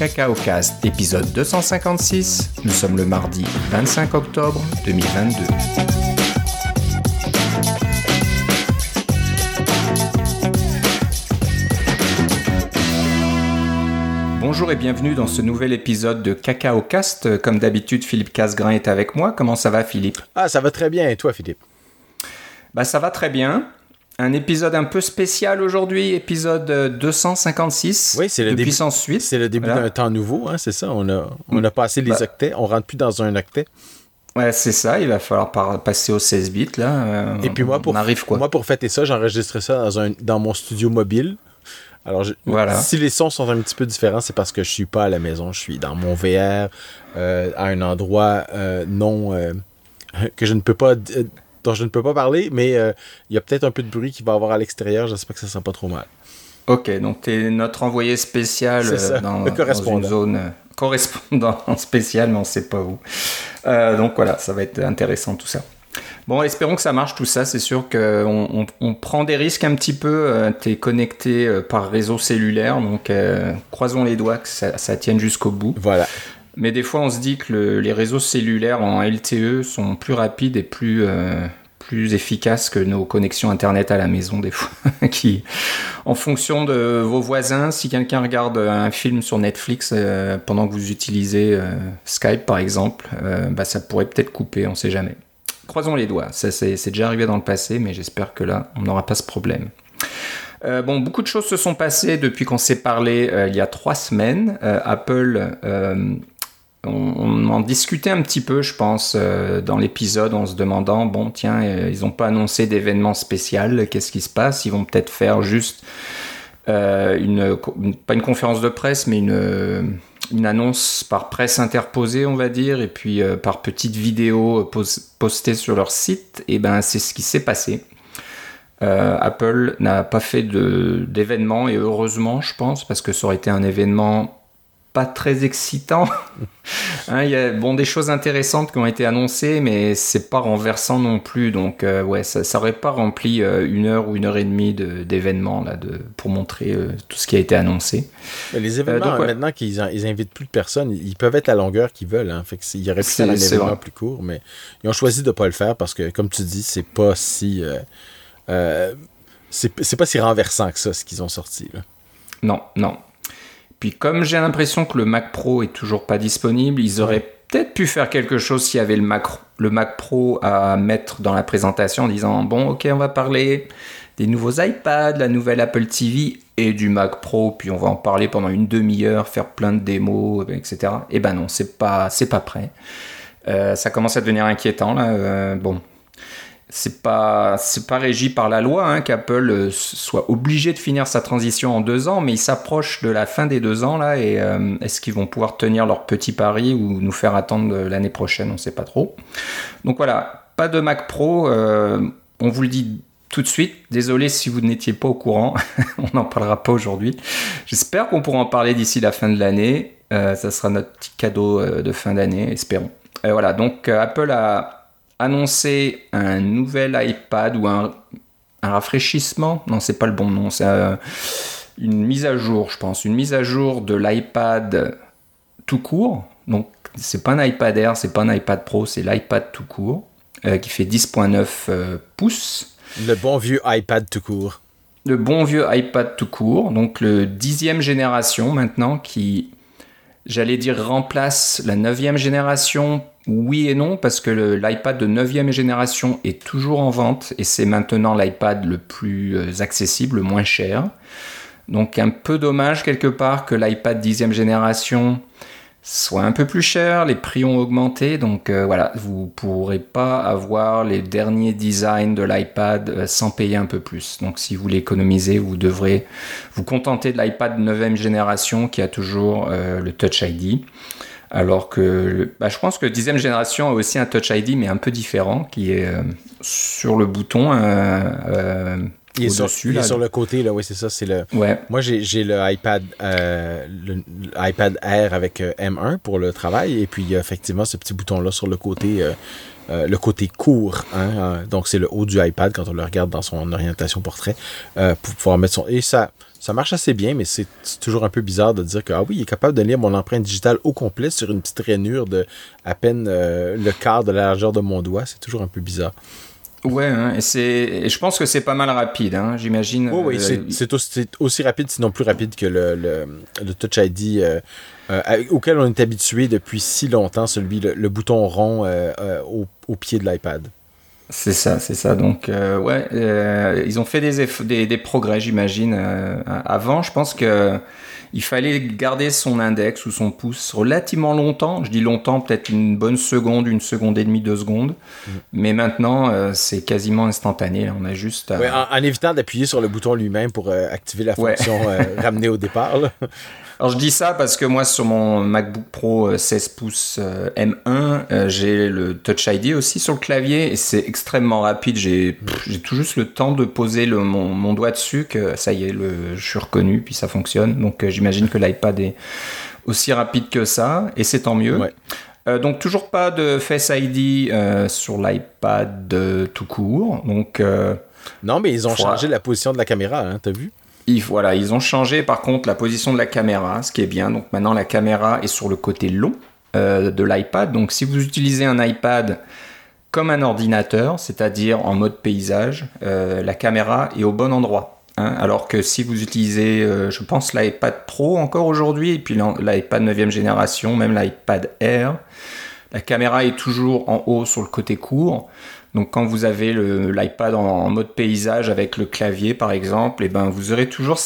Cacao Cast, épisode 256. Nous sommes le mardi 25 octobre 2022. Bonjour et bienvenue dans ce nouvel épisode de Cacao Cast. Comme d'habitude, Philippe Casgrain est avec moi. Comment ça va, Philippe? Ah, ça va très bien. Et toi, Philippe? Bah, ça va très bien. Un épisode un peu spécial aujourd'hui, épisode 256 oui, c'est le de début, Puissance. C'est le début d'un temps nouveau, hein, c'est ça. On a, on a passé les Bah. octets, on rentre plus dans un octet. Ouais, c'est ça, il va falloir par- passer au 16 bits là. Euh, Et puis moi, pour, on arrive quoi. moi, pour fêter ça, j'enregistrais ça dans, un, dans mon studio mobile. Alors, je- Voilà. si les sons sont un petit peu différents, c'est parce que je suis pas à la maison. Je suis dans mon VR, euh, à un endroit euh, non euh, que je ne peux pas euh, dont je ne peux pas parler, mais euh, il y a peut-être un peu de bruit qu'il va y avoir à l'extérieur. J'espère que ça sera pas trop mal. Ok, donc tu es notre envoyé spécial ça, euh, dans, dans une zone euh, correspondant spécial, mais on sait pas où. Euh, donc voilà, ça va être intéressant tout ça. Bon, espérons que ça marche tout ça. C'est sûr qu'on on, on prend des risques un petit peu. tu es connecté euh, par réseau cellulaire, donc croisons les doigts que ça, ça tienne jusqu'au bout. Voilà. Mais des fois, on se dit que le- les réseaux cellulaires en LTE sont plus rapides et plus, euh, plus efficaces que nos connexions Internet à la maison, des fois. qui, en fonction de vos voisins, si quelqu'un regarde un film sur Netflix euh, pendant que vous utilisez euh, Skype, par exemple, bah, ça pourrait peut-être couper, on sait jamais. Croisons les doigts. Ça, c'est déjà arrivé dans le passé, mais j'espère que là, on n'aura pas ce problème. Bon, beaucoup de choses se sont passées depuis qu'on s'est parlé il y a trois semaines. Apple, on, en discutait un petit peu, je pense, euh, dans l'épisode, en se demandant, bon, tiens, euh, ils n'ont pas annoncé d'événement spécial, qu'est-ce qui se passe? Ils vont peut-être faire juste euh, une, pas une conférence de presse, mais une, une annonce par presse interposée, on va dire, et puis par petite vidéo pos- postée sur leur site. Et ben, c'est ce qui s'est passé. Apple n'a pas fait d'événement et heureusement, je pense, parce que ça aurait été un événement pas très excitant. Hein, Il y a bon, des choses intéressantes qui ont été annoncées, mais c'est pas renversant non plus. Donc, euh, ouais, ça, ça aurait pas rempli euh, une heure ou une heure et demie de- d'événements là, de, pour montrer euh, tout ce qui a été annoncé. Mais les événements, donc, ouais. maintenant qu'ils ils invitent plus de personnes, ils peuvent être la longueur qu'ils veulent. Hein. Fait il y aurait pu faire un événement plus court, mais ils ont choisi de pas le faire parce que, comme tu dis, c'est pas si. c'est c'est pas si renversant que ça, ce qu'ils ont sorti. Là. Non, non. Puis comme j'ai l'impression que le Mac Pro est toujours pas disponible, ils auraient peut-être pu faire quelque chose s'il y avait le Mac, Pro à mettre dans la présentation en disant bon ok on va parler des nouveaux iPads, la nouvelle Apple TV et du Mac Pro, puis on va en parler pendant une demi-heure, faire plein de démos, etc. Et ben non, c'est pas pas prêt. Euh, ça commence à devenir inquiétant là. Euh, bon, c'est pas c'est pas régi par la loi hein, qu'Apple euh, soit obligé de finir sa transition en deux ans, mais ils s'approchent de la fin des deux ans là et euh, est-ce qu'ils vont pouvoir tenir leur petit pari ou nous faire attendre euh, l'année prochaine, on sait pas trop. Donc voilà, pas de Mac Pro, on vous le dit tout de suite. Désolé si vous n'étiez pas au courant, on n'en parlera pas aujourd'hui. J'espère qu'on pourra en parler d'ici la fin de l'année. Ça sera notre petit cadeau de fin d'année, espérons. Euh, voilà, donc Apple a annoncé un nouvel iPad ou un, un rafraîchissement? Non, c'est pas le bon nom. C'est euh, une mise à jour, je pense. Une mise à jour de l'iPad tout court. Donc, c'est pas un iPad Air, c'est pas un iPad Pro, c'est l'iPad tout court euh, qui fait 10.9 euh, pouces. Le bon vieux iPad tout court. Le bon vieux iPad tout court, donc le dixième génération maintenant qui, j'allais dire, remplace la neuvième génération. Oui et non, parce que l'iPad de neuvième génération est toujours en vente et c'est maintenant l'iPad le plus euh, accessible, le moins cher. Donc un peu dommage quelque part que l'iPad dixième génération soit un peu plus cher, les prix ont augmenté, donc euh, voilà, vous pourrez pas avoir les derniers designs de l'iPad euh, sans payer un peu plus. Donc si vous voulez économiser, vous devrez vous contenter de l'iPad 9 génération qui a toujours euh, le Touch ID. Alors que bah, je pense que 10 génération a aussi un Touch ID, mais un peu différent, qui est sur le bouton Il est, sur, au-dessus. il est là. sur le côté, là, oui, c'est ça. C'est le. Ouais, Moi, j'ai le iPad, euh, le, l'iPad Air avec euh, M1 pour le travail, et puis il y a effectivement ce petit bouton-là sur le côté, euh, le côté court. Hein, donc, c'est le haut du iPad quand on le regarde dans son orientation portrait pour pouvoir mettre son. Et ça, ça marche assez bien, mais c'est toujours un peu bizarre de dire que, ah oui, il est capable de lire mon empreinte digitale au complet sur une petite rainure de à peine le quart de la largeur de mon doigt. C'est toujours un peu bizarre. Ouais, hein, et, c'est, je pense que c'est pas mal rapide, hein, j'imagine. oui, euh, c'est, aussi, rapide, sinon plus rapide que le, le, Touch ID auquel on est habitué depuis si longtemps, celui, le, bouton rond au, au, pied de l'iPad. C'est ça, c'est ça. Donc, euh, ouais, euh, ils ont fait des, des, des progrès, j'imagine. Euh, avant, je pense que il fallait garder son index ou son pouce relativement longtemps. Je dis longtemps, peut-être une bonne seconde, une seconde et demie, deux secondes. Mm. Mais maintenant, c'est quasiment instantané. On a juste. Ouais, en, évitant d'appuyer sur le bouton lui-même pour activer la fonction ramener au départ. Alors je dis ça parce que moi sur mon MacBook Pro 16 euh, pouces euh, M1, euh, j'ai le Touch ID aussi sur le clavier et c'est extrêmement rapide. J'ai tout juste le temps de poser le, mon, doigt dessus que ça y est, le, je suis reconnu puis ça fonctionne. Donc j'imagine que l'iPad est aussi rapide que ça et c'est tant mieux. donc toujours pas de Face ID sur l'iPad tout court. Donc non, mais ils ont changé la position de la caméra, hein, t'as vu? Ils, voilà, ils ont changé par contre la position de la caméra, ce qui est bien. Donc maintenant la caméra est sur le côté long euh, de l'iPad. Donc si vous utilisez un iPad comme un ordinateur, c'est-à-dire en mode paysage, euh, la caméra est au bon endroit. Hein. Alors que si vous utilisez, euh, je pense, l'iPad Pro encore aujourd'hui, et puis l'iPad 9e génération, même l'iPad Air, la caméra est toujours en haut sur le côté court. Donc quand vous avez l'iPad en, mode paysage avec le clavier par exemple, et eh ben vous aurez toujours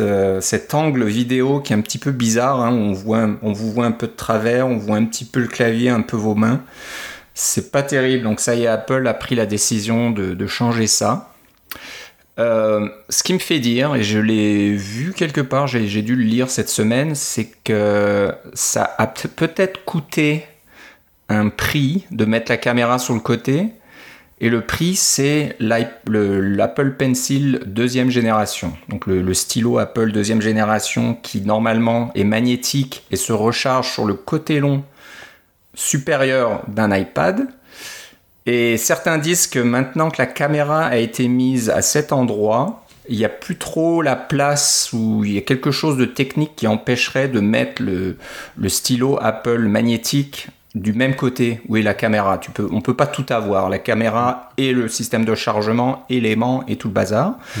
euh, cet angle vidéo qui est un petit peu bizarre. Hein. on vous voit un peu de travers, on voit un petit peu le clavier, un peu vos mains. C'est pas terrible. Donc ça y est, Apple a pris la décision de, changer ça. Euh, ce qui me fait dire, et je l'ai vu quelque part, j'ai dû le lire cette semaine, c'est que ça a peut-être coûté un prix de mettre la caméra sur le côté, et le prix, c'est l'Apple Pencil deuxième génération. Donc le, stylo Apple deuxième génération qui normalement est magnétique et se recharge sur le côté long supérieur d'un iPad. Et certains disent que maintenant que la caméra a été mise à cet endroit, il n'y a plus trop la place où il y a quelque chose de technique qui empêcherait de mettre le, le stylo Apple magnétique du même côté où est la caméra. Tu peux, on peut pas tout avoir, la caméra et le système de chargement, éléments et tout le bazar. Mm.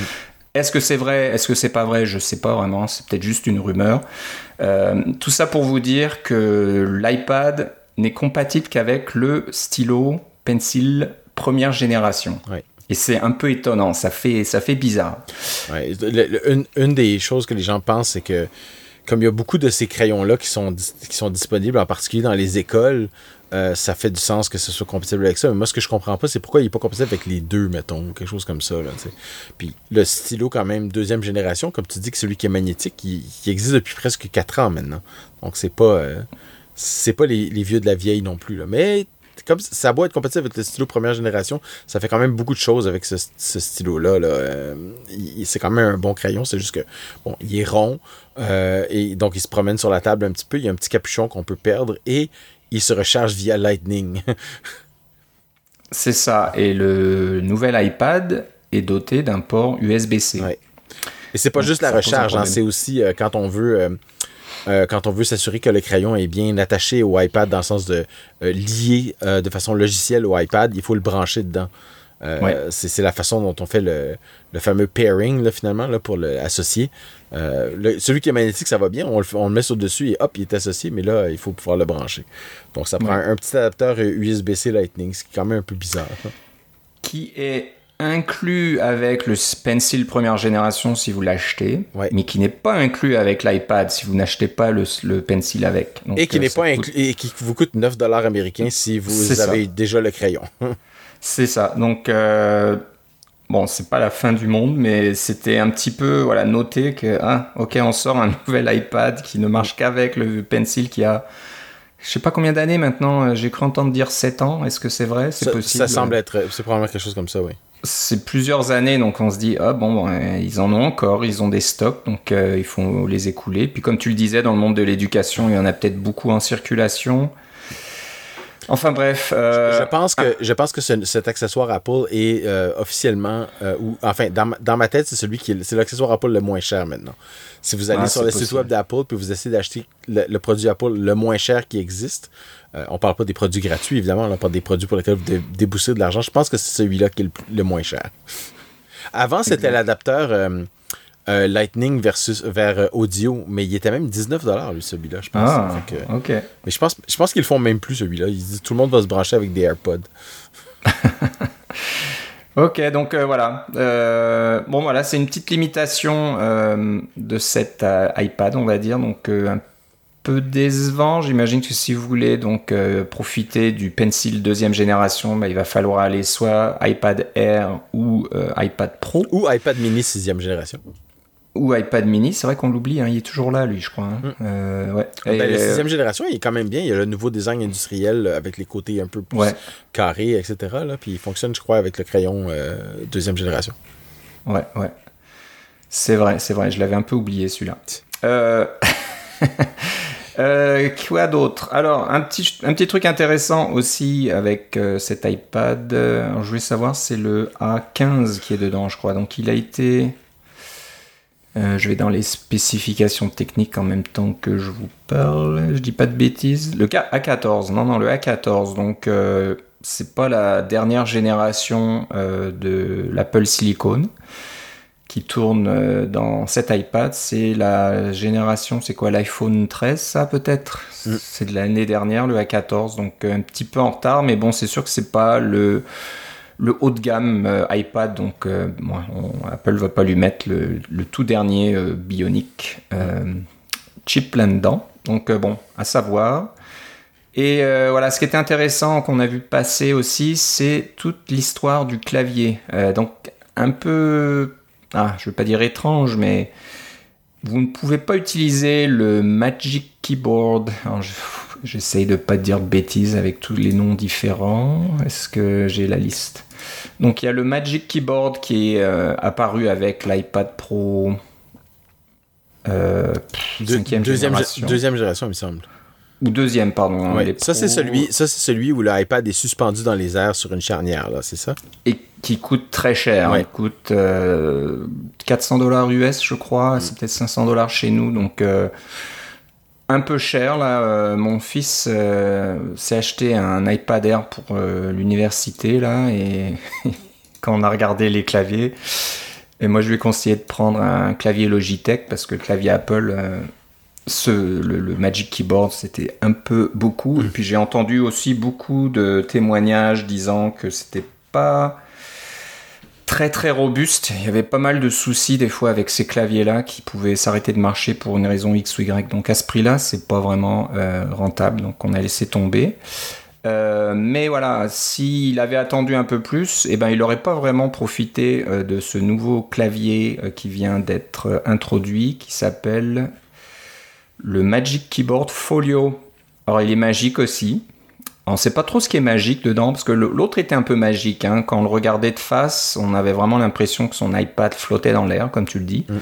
Est-ce que c'est vrai? Est-ce que c'est pas vrai? Je sais pas vraiment. C'est peut-être juste une rumeur. Euh, tout ça pour vous dire que l'iPad n'est compatible qu'avec le stylo Pencil première génération. Et c'est un peu étonnant. Ça fait, ça fait bizarre. une, une, des choses que les gens pensent, c'est que comme il y a beaucoup de ces crayons-là qui sont, qui sont disponibles, en particulier dans les écoles, euh, ça fait du sens que ce soit compatible avec ça. Mais moi, ce que je comprends pas, c'est pourquoi il n'est pas compatible avec les deux, mettons, quelque chose comme ça. Puis le stylo, quand même, deuxième génération, comme tu dis que celui qui est magnétique, il, existe depuis presque quatre ans maintenant. Donc c'est pas. Euh, c'est pas les, vieux de la vieille non plus. Là. Mais comme ça doit être compatible avec le stylo première génération, ça fait quand même beaucoup de choses avec ce, stylo-là. Euh, c'est quand même un bon crayon, c'est juste que, bon, il est rond, euh, et donc il se promène sur la table un petit peu, il y a un petit capuchon qu'on peut perdre, et il se recharge via Lightning. c'est ça, et le nouvel iPad est doté d'un port USB-C. Et c'est pas juste la recharge, hein, c'est aussi euh, quand on veut euh, quand on veut s'assurer que le crayon est bien attaché au iPad dans le sens de euh, lier euh, de façon logicielle au iPad, il faut le brancher dedans. C'est la façon dont on fait le, fameux pairing finalement là, pour l'associer. celui qui est magnétique, ça va bien, on le, met sur dessus et hop, il est associé, mais là, il faut pouvoir le brancher. Donc ça prend un, petit adapteur USB-C Lightning, ce qui est quand même un peu bizarre. Qui est inclus avec le Pencil première génération si vous l'achetez, mais qui n'est pas inclus avec l'iPad si vous n'achetez pas le, Pencil avec. et qui euh, n'est pas et qui vous coûte 9 dollars américains si vous avez déjà le crayon. c'est ça. Donc euh, bon, c'est pas la fin du monde, mais c'était un petit peu voilà noté que ah, ok, on sort un nouvel iPad qui ne marche qu'avec le Pencil qui a je sais pas combien d'années maintenant, j'ai cru entendre dire 7 ans, est-ce que c'est vrai? C'est possible Ça semble être, c'est probablement quelque chose comme ça, oui c'est plusieurs années, donc on se dit, ah bon, ils en ont encore, ils ont des stocks, donc euh, il faut les écouler. Puis comme tu le disais, dans le monde de l'éducation, il y en a peut-être beaucoup en circulation. Enfin bref. Je, pense que, je pense que cet accessoire Apple est officiellement, ou enfin, dans, dans ma tête, c'est celui qui c'est l'accessoire Apple le moins cher maintenant. Si vous allez sur le site web d'Apple puis vous essayez d'acheter le, produit Apple le moins cher qui existe, on parle pas des produits gratuits, évidemment, on parle des produits pour lesquels vous déboussez de l'argent. Je pense que c'est celui-là qui est le, moins cher. Avant, c'était l'adapteur euh, Lightning versus vers euh, audio, mais il était même 19 lui celui-là, je pense. Ah, ok. Mais je pense, je pense qu'ils le font même plus celui-là. Ils disent tout le monde va se brancher avec des AirPods. ok, donc euh, voilà. bon voilà, c'est une petite limitation de cet iPad, on va dire, donc un peu décevant. J'imagine que si vous voulez donc profiter du Pencil deuxième génération, bah, il va falloir aller soit iPad Air ou iPad Pro. Ou iPad mini sixième génération. Ou iPad mini, c'est vrai qu'on l'oublie, hein, il est toujours là, lui, je crois. Hein. Mm. Euh, ouais. Ben, la euh, sixième génération, il est quand même bien. Il y a le nouveau design industriel avec les côtés un peu plus carrés, etc. Là, puis il fonctionne, je crois, avec le crayon euh, deuxième génération. Ouais, ouais. C'est vrai, c'est vrai. Je l'avais un peu oublié, celui-là. quoi d'autre? Alors, un petit, un petit truc intéressant aussi avec cet iPad. je voulais savoir, c'est le A15 qui est dedans, je crois. Donc, il a été euh, je vais dans les spécifications techniques en même temps que je vous parle. Je dis pas de bêtises. Le A14, non, non, le A14. Donc, euh, c'est pas la dernière génération euh, de l'Apple Silicon qui tourne dans cet iPad. C'est la génération, c'est quoi, l'iPhone 13, ça peut-être? Mm. C'est de l'année dernière, le A14. Donc, un petit peu en retard, mais bon, c'est sûr que c'est pas le le haut de gamme euh, iPad, donc euh, Apple va pas lui mettre le, tout dernier euh, Bionic chip là-dedans. Donc bon, à savoir. Et voilà, ce qui était intéressant qu'on a vu passer aussi, c'est toute l'histoire du clavier. donc un peu, ah, je veux pas dire étrange, mais vous ne pouvez pas utiliser le Magic Keyboard. J'essaye de pas dire de bêtises avec tous les noms différents. Est-ce que j'ai la liste? Donc il y a le Magic Keyboard qui est euh, apparu avec l'iPad Pro. Euh, deuxième, génération. deuxième génération, il me semble. Ou deuxième, pardon. Hein, ça, c'est celui, ça, c'est celui où l'iPad est suspendu dans les airs sur une charnière, là, c'est ça? Et qui coûte très cher. Il coûte 400 euh, dollars US, je crois. Mm. C'est peut-être 500 dollars chez nous. Donc, un peu cher là. Euh, mon fils euh, s'est acheté un iPad Air pour euh, l'université là et quand on a regardé les claviers, et moi je lui ai conseillé de prendre un clavier Logitech parce que le clavier Apple, ce, le, Magic Keyboard c'était un peu beaucoup. Et puis j'ai entendu aussi beaucoup de témoignages disant que c'était pas très très robuste. Il y avait pas mal de soucis des fois avec ces claviers-là qui pouvaient s'arrêter de marcher pour une raison X ou Y. Donc à ce prix-là, c'est pas vraiment euh, rentable. Donc on a laissé tomber. Euh, mais voilà, s'il avait attendu un peu plus, eh ben, il n'aurait pas vraiment profité euh, de ce nouveau clavier qui vient d'être introduit, qui s'appelle le Magic Keyboard Folio. Alors il est magique aussi. On ne sait pas trop ce qui est magique dedans, parce que l'autre était un peu magique. Hein. Quand on le regardait de face, on avait vraiment l'impression que son iPad flottait dans l'air, comme tu le dis. Mm.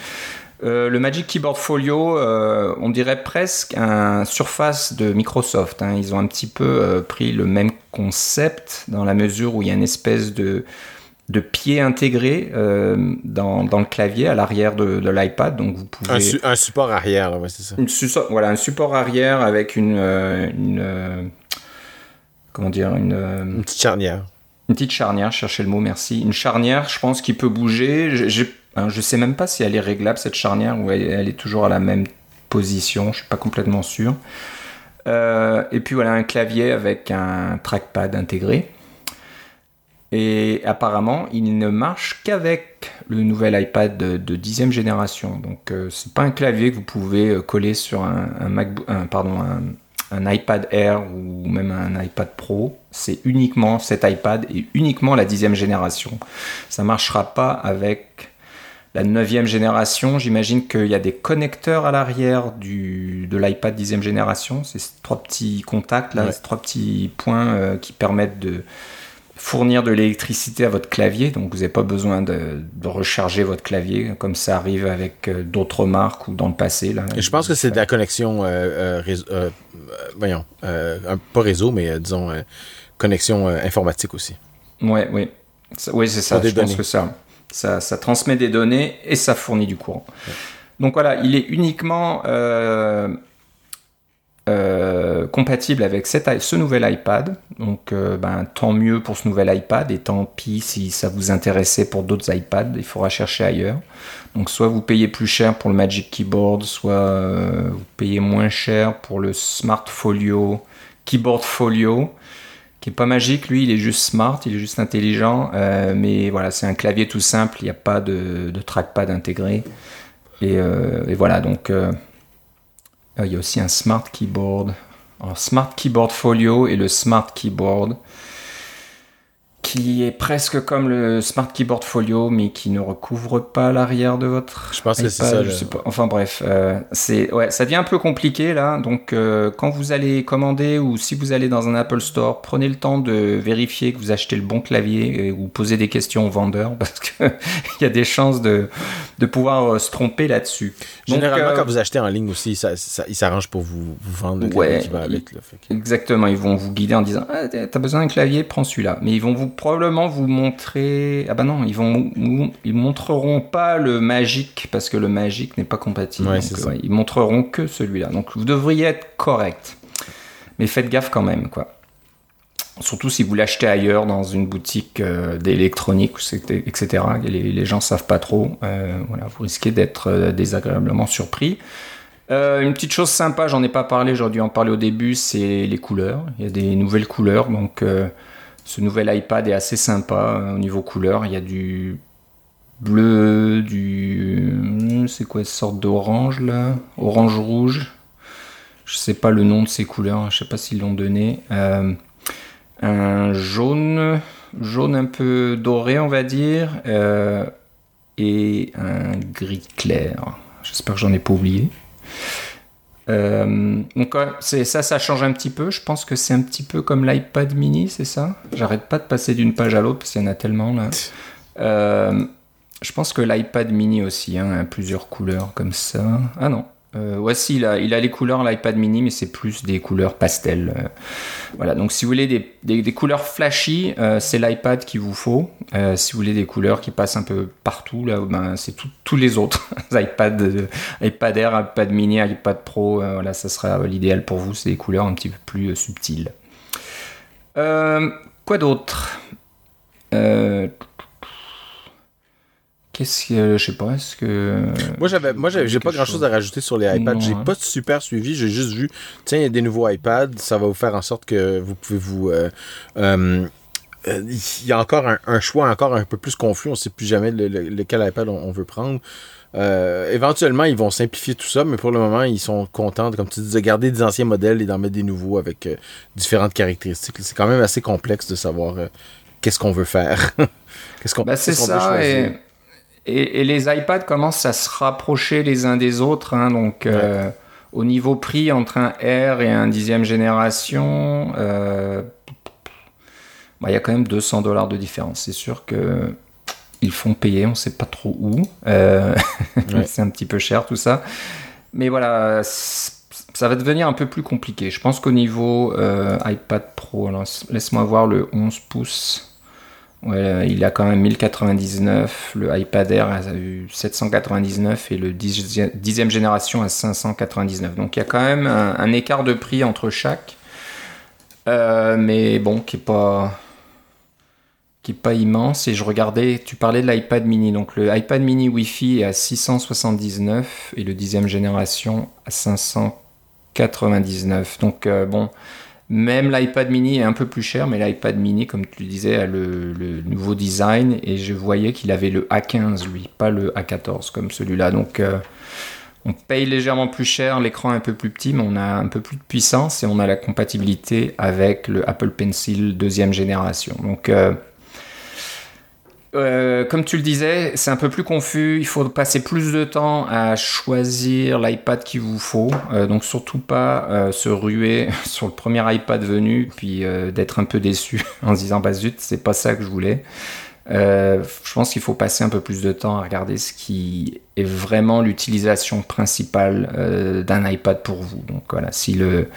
Euh, le Magic Keyboard Folio, euh, on dirait presque un surface de Microsoft. Hein. Ils ont un petit peu euh, pris le même concept dans la mesure où il y a une espèce de, de pied intégré dans, dans, le clavier à l'arrière de, de l'iPad. Donc vous pouvez un, support arrière, ouais, c'est ça. voilà, un support arrière avec une, une comment dire, une, euh, une petite charnière. Une petite charnière, cherchez le mot, merci. Une charnière, je pense, qui peut bouger. Je, je, sais même pas si elle est réglable, cette charnière, ou elle, est toujours à la même position, je suis pas complètement sûr. Euh, et puis voilà, un clavier avec un trackpad intégré. Et apparemment, il ne marche qu'avec le nouvel iPad de, 10e génération. Donc, euh, c'est pas un clavier que vous pouvez coller sur un, un, MacBook, un pardon, un, un iPad Air ou même un iPad Pro, c'est uniquement cet iPad et uniquement la dixième génération. Ça ne marchera pas avec la neuvième génération. J'imagine qu'il y a des connecteurs à l'arrière de l'iPad dixième génération. C'est ces trois petits contacts là, ces trois petits points euh, qui permettent de fournir de l'électricité à votre clavier, donc vous n'avez pas besoin de, recharger votre clavier comme ça arrive avec euh, d'autres marques ou dans le passé. Là. Et je pense que c'est de la connexion, euh, euh, voyons, pas réseau, mais disons connexion informatique aussi. Ouais, oui, oui, c'est ça. Je pense que ça, ça, ça, transmet des données et ça fournit du courant. Donc voilà, il est uniquement euh, compatible avec ce nouvel iPad. Donc, euh, ben, tant mieux pour ce nouvel iPad et tant pis si ça vous intéressait pour d'autres iPads, il faudra chercher ailleurs. Donc, soit vous payez plus cher pour le Magic Keyboard, soit euh, vous payez moins cher pour le Smart Folio, Keyboard Folio, qui est pas magique. Lui, il est juste smart, il est juste intelligent, mais voilà, c'est un clavier tout simple, il n'y a pas de, trackpad intégré. Et, voilà, donc il y a aussi un Smart Keyboard. Alors, Smart Keyboard Folio et le Smart Keyboard qui est presque comme le Smart Keyboard Folio, mais qui ne recouvre pas l'arrière de votre. Je pense que c'est ça. Enfin bref, euh, c'est ouais, ça devient un peu compliqué là. Donc euh, quand vous allez commander ou si vous allez dans un Apple Store, prenez le temps de vérifier que vous achetez le bon clavier ou posez des questions au vendeur parce que il y a des chances de de pouvoir euh, se tromper là-dessus. Généralement, quand vous achetez en ligne aussi, ça, ça ils s'arrangent pour vous, vous vendre le clavier qui va avec. Exactement, ils vont vous guider en disant ah, t'as besoin d'un clavier, prends celui-là. Mais ils vont vous probablement vous montrer. Ah bah non, ils vont, ils montreront pas le magique parce que le magique n'est pas compatible. ils montreront que celui-là. Donc vous devriez être correct, mais faites gaffe quand même, quoi. Surtout si vous l'achetez ailleurs dans une boutique euh, d'électronique, etc. Les, les, gens savent pas trop. Euh, voilà, vous risquez d'être euh, désagréablement surpris. une petite chose sympa, j'en ai pas parlé, j'aurais dû en parler au début, c'est les couleurs. Il y a des nouvelles couleurs, donc ce nouvel iPad est assez sympa euh, au niveau couleur. Il y a du bleu, du. C'est quoi, cette sorte d'orange là? Orange-rouge. Je sais pas le nom de ces couleurs, je sais pas s'ils l'ont donné. Euh, un jaune, jaune un peu doré, on va dire. Euh, et un gris clair. J'espère que j'en ai pas oublié. Euh, donc ça, ça change un petit peu. Je pense que c'est un petit peu comme l'iPad mini, c'est ça? J'arrête pas de passer d'une page à l'autre parce qu'il y en a tellement là. Euh, je pense que l'iPad mini aussi hein, a plusieurs couleurs comme ça. Ah non, euh, voici, il a, il a les couleurs, l'iPad mini, mais c'est plus des couleurs pastel. Euh. voilà, donc si vous voulez des, des, couleurs flashy, euh, c'est l'iPad qu'il vous faut. si vous voulez des couleurs qui passent un peu partout, là, ben, c'est tous les autres. iPad, iPad Air, iPad mini, iPad Pro, voilà, ça sera l'idéal pour vous. C'est des couleurs un petit peu plus subtiles. quoi d'autre? Qu'est-ce que je sais pas est-ce que moi j'avais moi j'ai pas grand chose à rajouter sur les iPads. J'ai pas super suivi. J'ai juste vu tiens il y a des nouveaux iPads. Ça va vous faire en sorte que vous pouvez vous euh, euh, il y a encore un, choix encore un peu plus confus. On sait plus jamais lequel iPad on, veut prendre. Euh, éventuellement ils vont simplifier tout ça mais pour le moment ils sont contents comme tu dis de garder des anciens modèles et d'en mettre des nouveaux avec différentes caractéristiques. C'est quand même assez complexe de savoir qu'est-ce qu'on veut faire. Qu'est-ce qu'on ben, c'est ça et, les iPads commencent à se rapprocher les uns des autres. Hein, donc, euh, au niveau prix, entre un R et un dixième génération, euh, bah, il y a quand même 200 dollars de différence. C'est sûr que ils font payer, on ne sait pas trop où. Euh, c'est un petit peu cher tout ça. Mais voilà, ça va devenir un peu plus compliqué. Je pense qu'au niveau iPad Pro, laisse-moi voir le 11 pouces. Ouais, il a quand même 1099, le iPad Air a eu 799 et le 10e génération à 599. Donc il y a quand même un, écart de prix entre chaque. Euh, mais bon, qui est pas qui pas immense et je regardais tu parlais de l'iPad mini donc le iPad mini Wi-Fi est à 679 et le 10e génération à 599 donc euh, bon même l'iPad mini est un peu plus cher, mais l'iPad mini, comme tu disais, a le, nouveau design et je voyais qu'il avait le A15, lui, pas le A14 comme celui-là. Donc euh, on paye légèrement plus cher, l'écran est un peu plus petit, mais on a un peu plus de puissance et on a la compatibilité avec le Apple Pencil deuxième génération. Donc euh, euh, comme tu le disais, c'est un peu plus confus. Il faut passer plus de temps à choisir l'iPad qu'il vous faut. Euh, donc surtout pas euh, se ruer sur le premier iPad venu, puis d'être un peu déçu en se disant bah zut, c'est pas ça que je voulais. je pense qu'il faut passer un peu plus de temps à regarder ce qui est vraiment l'utilisation principale d'un iPad pour vous. Donc voilà, si le,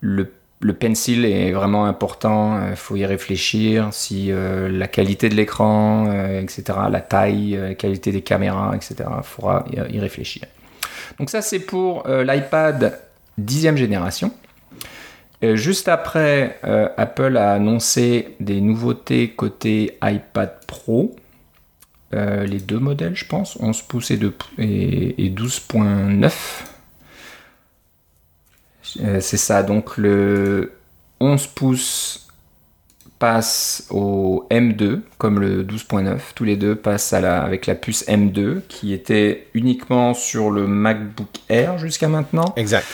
le le pencil est vraiment important, il euh, faut y réfléchir. Si euh, la qualité de l'écran, euh, etc., la taille, la qualité des caméras, etc., il faudra y réfléchir. Donc ça, c'est pour l'iPad 10e génération. juste après, Apple a annoncé des nouveautés côté iPad Pro. les deux modèles, je pense, 11 pouces et, et 12.9. Euh, c'est ça, donc le 11 pouces passe au M2 comme le 12.9. Tous les deux passent avec la puce M2 qui était uniquement sur le MacBook Air jusqu'à maintenant. Exact.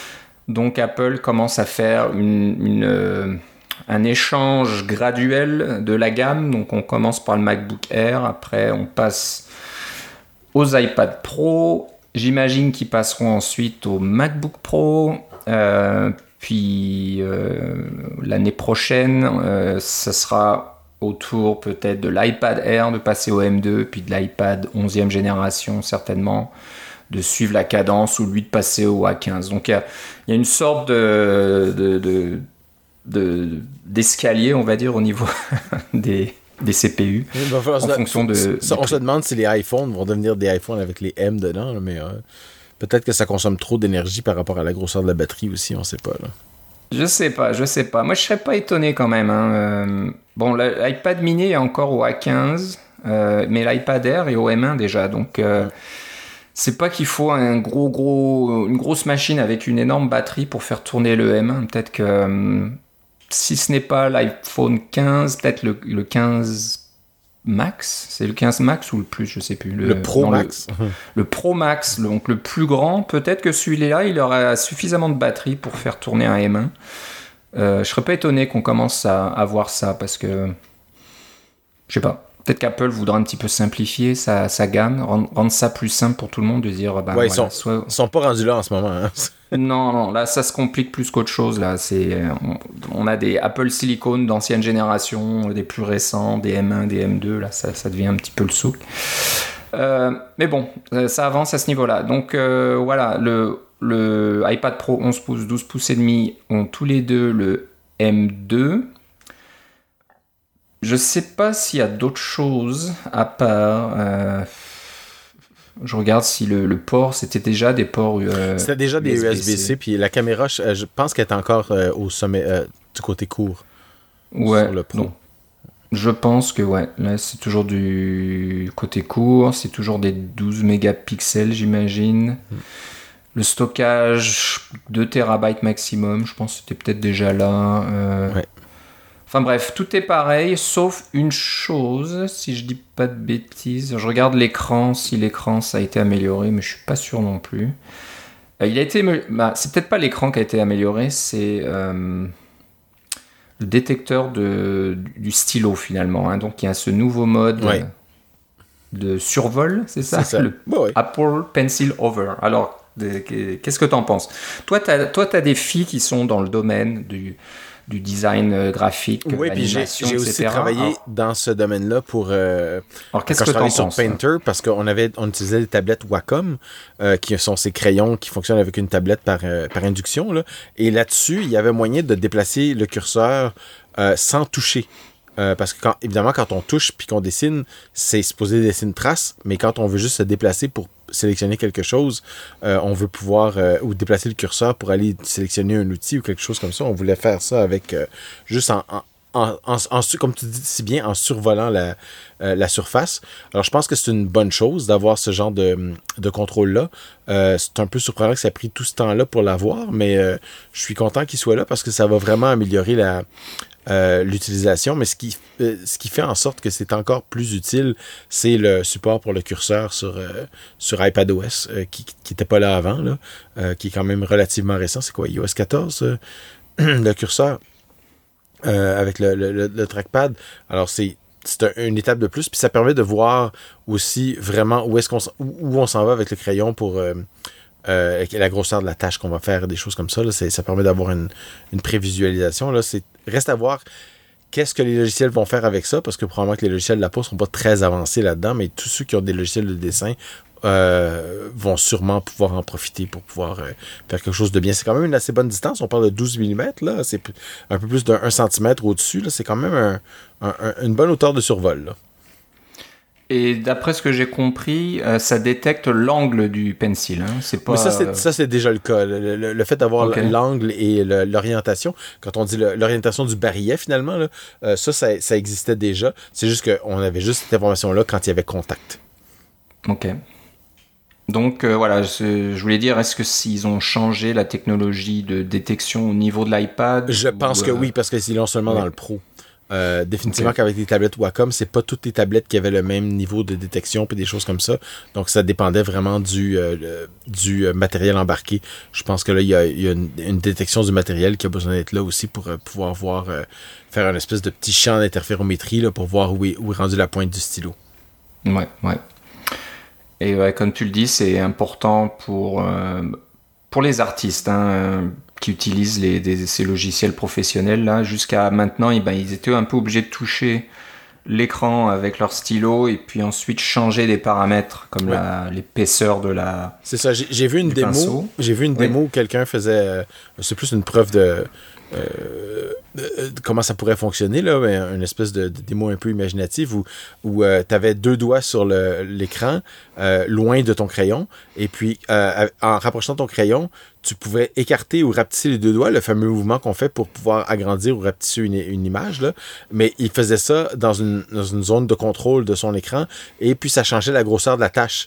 Donc Apple commence à faire euh, un échange graduel de la gamme. Donc on commence par le MacBook Air, après on passe aux iPad Pro. J'imagine qu'ils passeront ensuite au MacBook Pro puis euh, l'année prochaine, euh, ce sera autour peut-être de l'iPad Air de passer au M2, puis de l'iPad 11e génération certainement, de suivre la cadence ou lui de passer au A15. Donc il y, a une sorte de, d'escalier, on va dire, au niveau des, des CPU. en fonction de. on se demande si les iPhones vont devenir des iPhones avec les M dedans, mais. Peut-être que ça consomme trop d'énergie par rapport à la grosseur de la batterie aussi, on sait pas. Là. Je sais pas, je sais pas. Moi, je serais pas étonné quand même. Hein. Euh, bon, l'iPad mini est encore au A15, euh, mais l'iPad Air est au M1 déjà. Donc, euh, c'est pas qu'il faut un gros, gros, une grosse machine avec une énorme batterie pour faire tourner le M1. Peut-être que si ce n'est pas l'iPhone 15, peut-être le, le 15 Max, c'est le 15 Max ou le plus, je sais plus. Le, Pro Max. Le, Pro Max, donc le plus grand. Peut-être que celui-là, il aura suffisamment de batterie pour faire tourner un M1. Euh, je serais pas étonné qu'on commence à, avoir voir ça parce que, je sais pas. Peut-être qu'Apple voudra un petit peu simplifier sa, gamme, rendre, ça plus simple pour tout le monde de dire. Bah, ouais, ils, sont, sont pas rendus là en ce moment. Hein. non, non, là ça se complique plus qu'autre chose. Là, c'est on, a des Apple Silicon d'ancienne génération, des plus récents, des M1, des M2. Là, ça, ça devient un petit peu le souk. Euh, mais bon, euh, ça avance à ce niveau-là. Donc euh, voilà, le, le iPad Pro 11 pouces, 12 pouces et demi ont tous les deux le M2. Je sais pas s'il y a d'autres choses à part. Euh, je regarde si le, port, c'était déjà des ports. Euh, c'était déjà des USB-C, puis la caméra, je, pense qu'elle est encore euh, au sommet du côté court. Ouais. Sur le Pro. Je pense que ouais, là c'est toujours du côté court, c'est toujours des 12 mégapixels, j'imagine. Hmm. Le stockage 2 terabytes maximum, je pense que c'était peut-être déjà là. ouais. Enfin bref, tout est pareil, sauf une chose, si je dis pas de bêtises. Je regarde l'écran, si l'écran ça a été amélioré, mais je suis pas sûr non plus. Euh, il a été, bah, c'est peut-être pas l'écran qui a été amélioré, c'est euh, le détecteur de, du stylo finalement. Hein. Donc il y a ce nouveau mode de survol, c'est ça, Le Apple Pencil Over. Alors qu'est-ce que tu en penses? Toi, tu as, toi, as des filles qui sont dans le domaine du du design euh, graphique, oui, puis j'ai aussi travaillé dans ce domaine-là pour. Euh, Alors, qu'est-ce que tu sur Painter parce qu'on avait, on utilisait des tablettes Wacom, euh, qui sont ces crayons qui fonctionnent avec une tablette par, par induction. Là. Et là-dessus, il y avait moyen de déplacer le curseur sans toucher. Parce que quand, évidemment, quand on touche puis qu'on dessine, c'est supposé dessiner une trace, mais quand on veut juste se déplacer pour sélectionner quelque chose, euh, on veut pouvoir euh, ou déplacer le curseur pour aller sélectionner un outil ou quelque chose comme ça. On voulait faire ça avec euh, juste en, en, en, comme tu dis si bien, en survolant la, la surface. Alors, je pense que c'est une bonne chose d'avoir ce genre de, de contrôle-là. c'est un peu surprenant que ça ait pris tout ce temps-là pour l'avoir, mais je suis content qu'il soit là parce que ça va vraiment améliorer la, euh, l'utilisation, mais ce qui, euh, ce qui fait en sorte que c'est encore plus utile, c'est le support pour le curseur sur, euh, sur iPadOS, qui n'était pas là avant, là, qui est quand même relativement récent. C'est quoi, iOS 14, le curseur avec le, le, trackpad? Alors, c'est c'est une étape de plus, puis ça permet de voir aussi vraiment où est-ce qu'on où on s'en va avec le crayon pour euh, la grosseur de la tâche qu'on va faire, des choses comme ça. Là, ça permet d'avoir une, prévisualisation. Là, reste à voir qu'est-ce que les logiciels vont faire avec ça, parce que probablement que les logiciels de la peau sont pas très avancés là-dedans, mais tous ceux qui ont des logiciels de dessin euh, vont sûrement pouvoir en profiter pour pouvoir euh, faire quelque chose de bien. C'est quand même une assez bonne distance. On parle de 12 mm, là. C'est un peu plus d'un cm au-dessus. C'est quand même une bonne hauteur de survol. Et d'après ce que j'ai compris, euh, ça détecte l'angle du pencil. Hein. C'est pas. Mais ça, c'est déjà le cas. Le, fait d'avoir l'angle et l'orientation, quand on dit l'orientation du barillet, finalement, là, ça, ça, ça, existait déjà. C'est juste qu'on avait juste cette information-là quand il y avait contact. OK. Donc euh, voilà, je voulais dire, est-ce que s'ils ont changé la technologie de détection au niveau de l'iPad Je pense que euh, oui, parce que c'est non seulement dans le Pro. Euh, définitivement qu'avec les tablettes Wacom, c'est pas toutes les tablettes qui avaient le même niveau de détection et des choses comme ça. Donc ça dépendait vraiment du, du matériel embarqué. Je pense que là, il y a, une, détection du matériel qui a besoin d'être là aussi pour pouvoir voir faire un espèce de petit champ d'interférométrie pour voir où est, où est rendue la pointe du stylo. Ouais, ouais. Et comme tu le dis, c'est important pour, euh, pour les artistes hein, qui utilisent les, ces logiciels professionnels. là Jusqu'à maintenant, eh ben, ils étaient un peu obligés de toucher l'écran avec leur stylo et puis ensuite changer des paramètres comme l'épaisseur de la. C'est ça. J'ai vu une démo. J'ai vu une démo où quelqu'un faisait. Euh, c'est plus une preuve de. Euh, comment ça pourrait fonctionner, là, une espèce de, démo un peu imaginative où, euh, tu avais deux doigts sur l'écran, euh, loin de ton crayon, et puis en rapprochant ton crayon, tu pouvais écarter ou rapetisser les deux doigts, le fameux mouvement qu'on fait pour pouvoir agrandir ou rapetisser une, image, mais il faisait ça dans une, zone de contrôle de son écran, et puis ça changeait la grosseur de la tâche.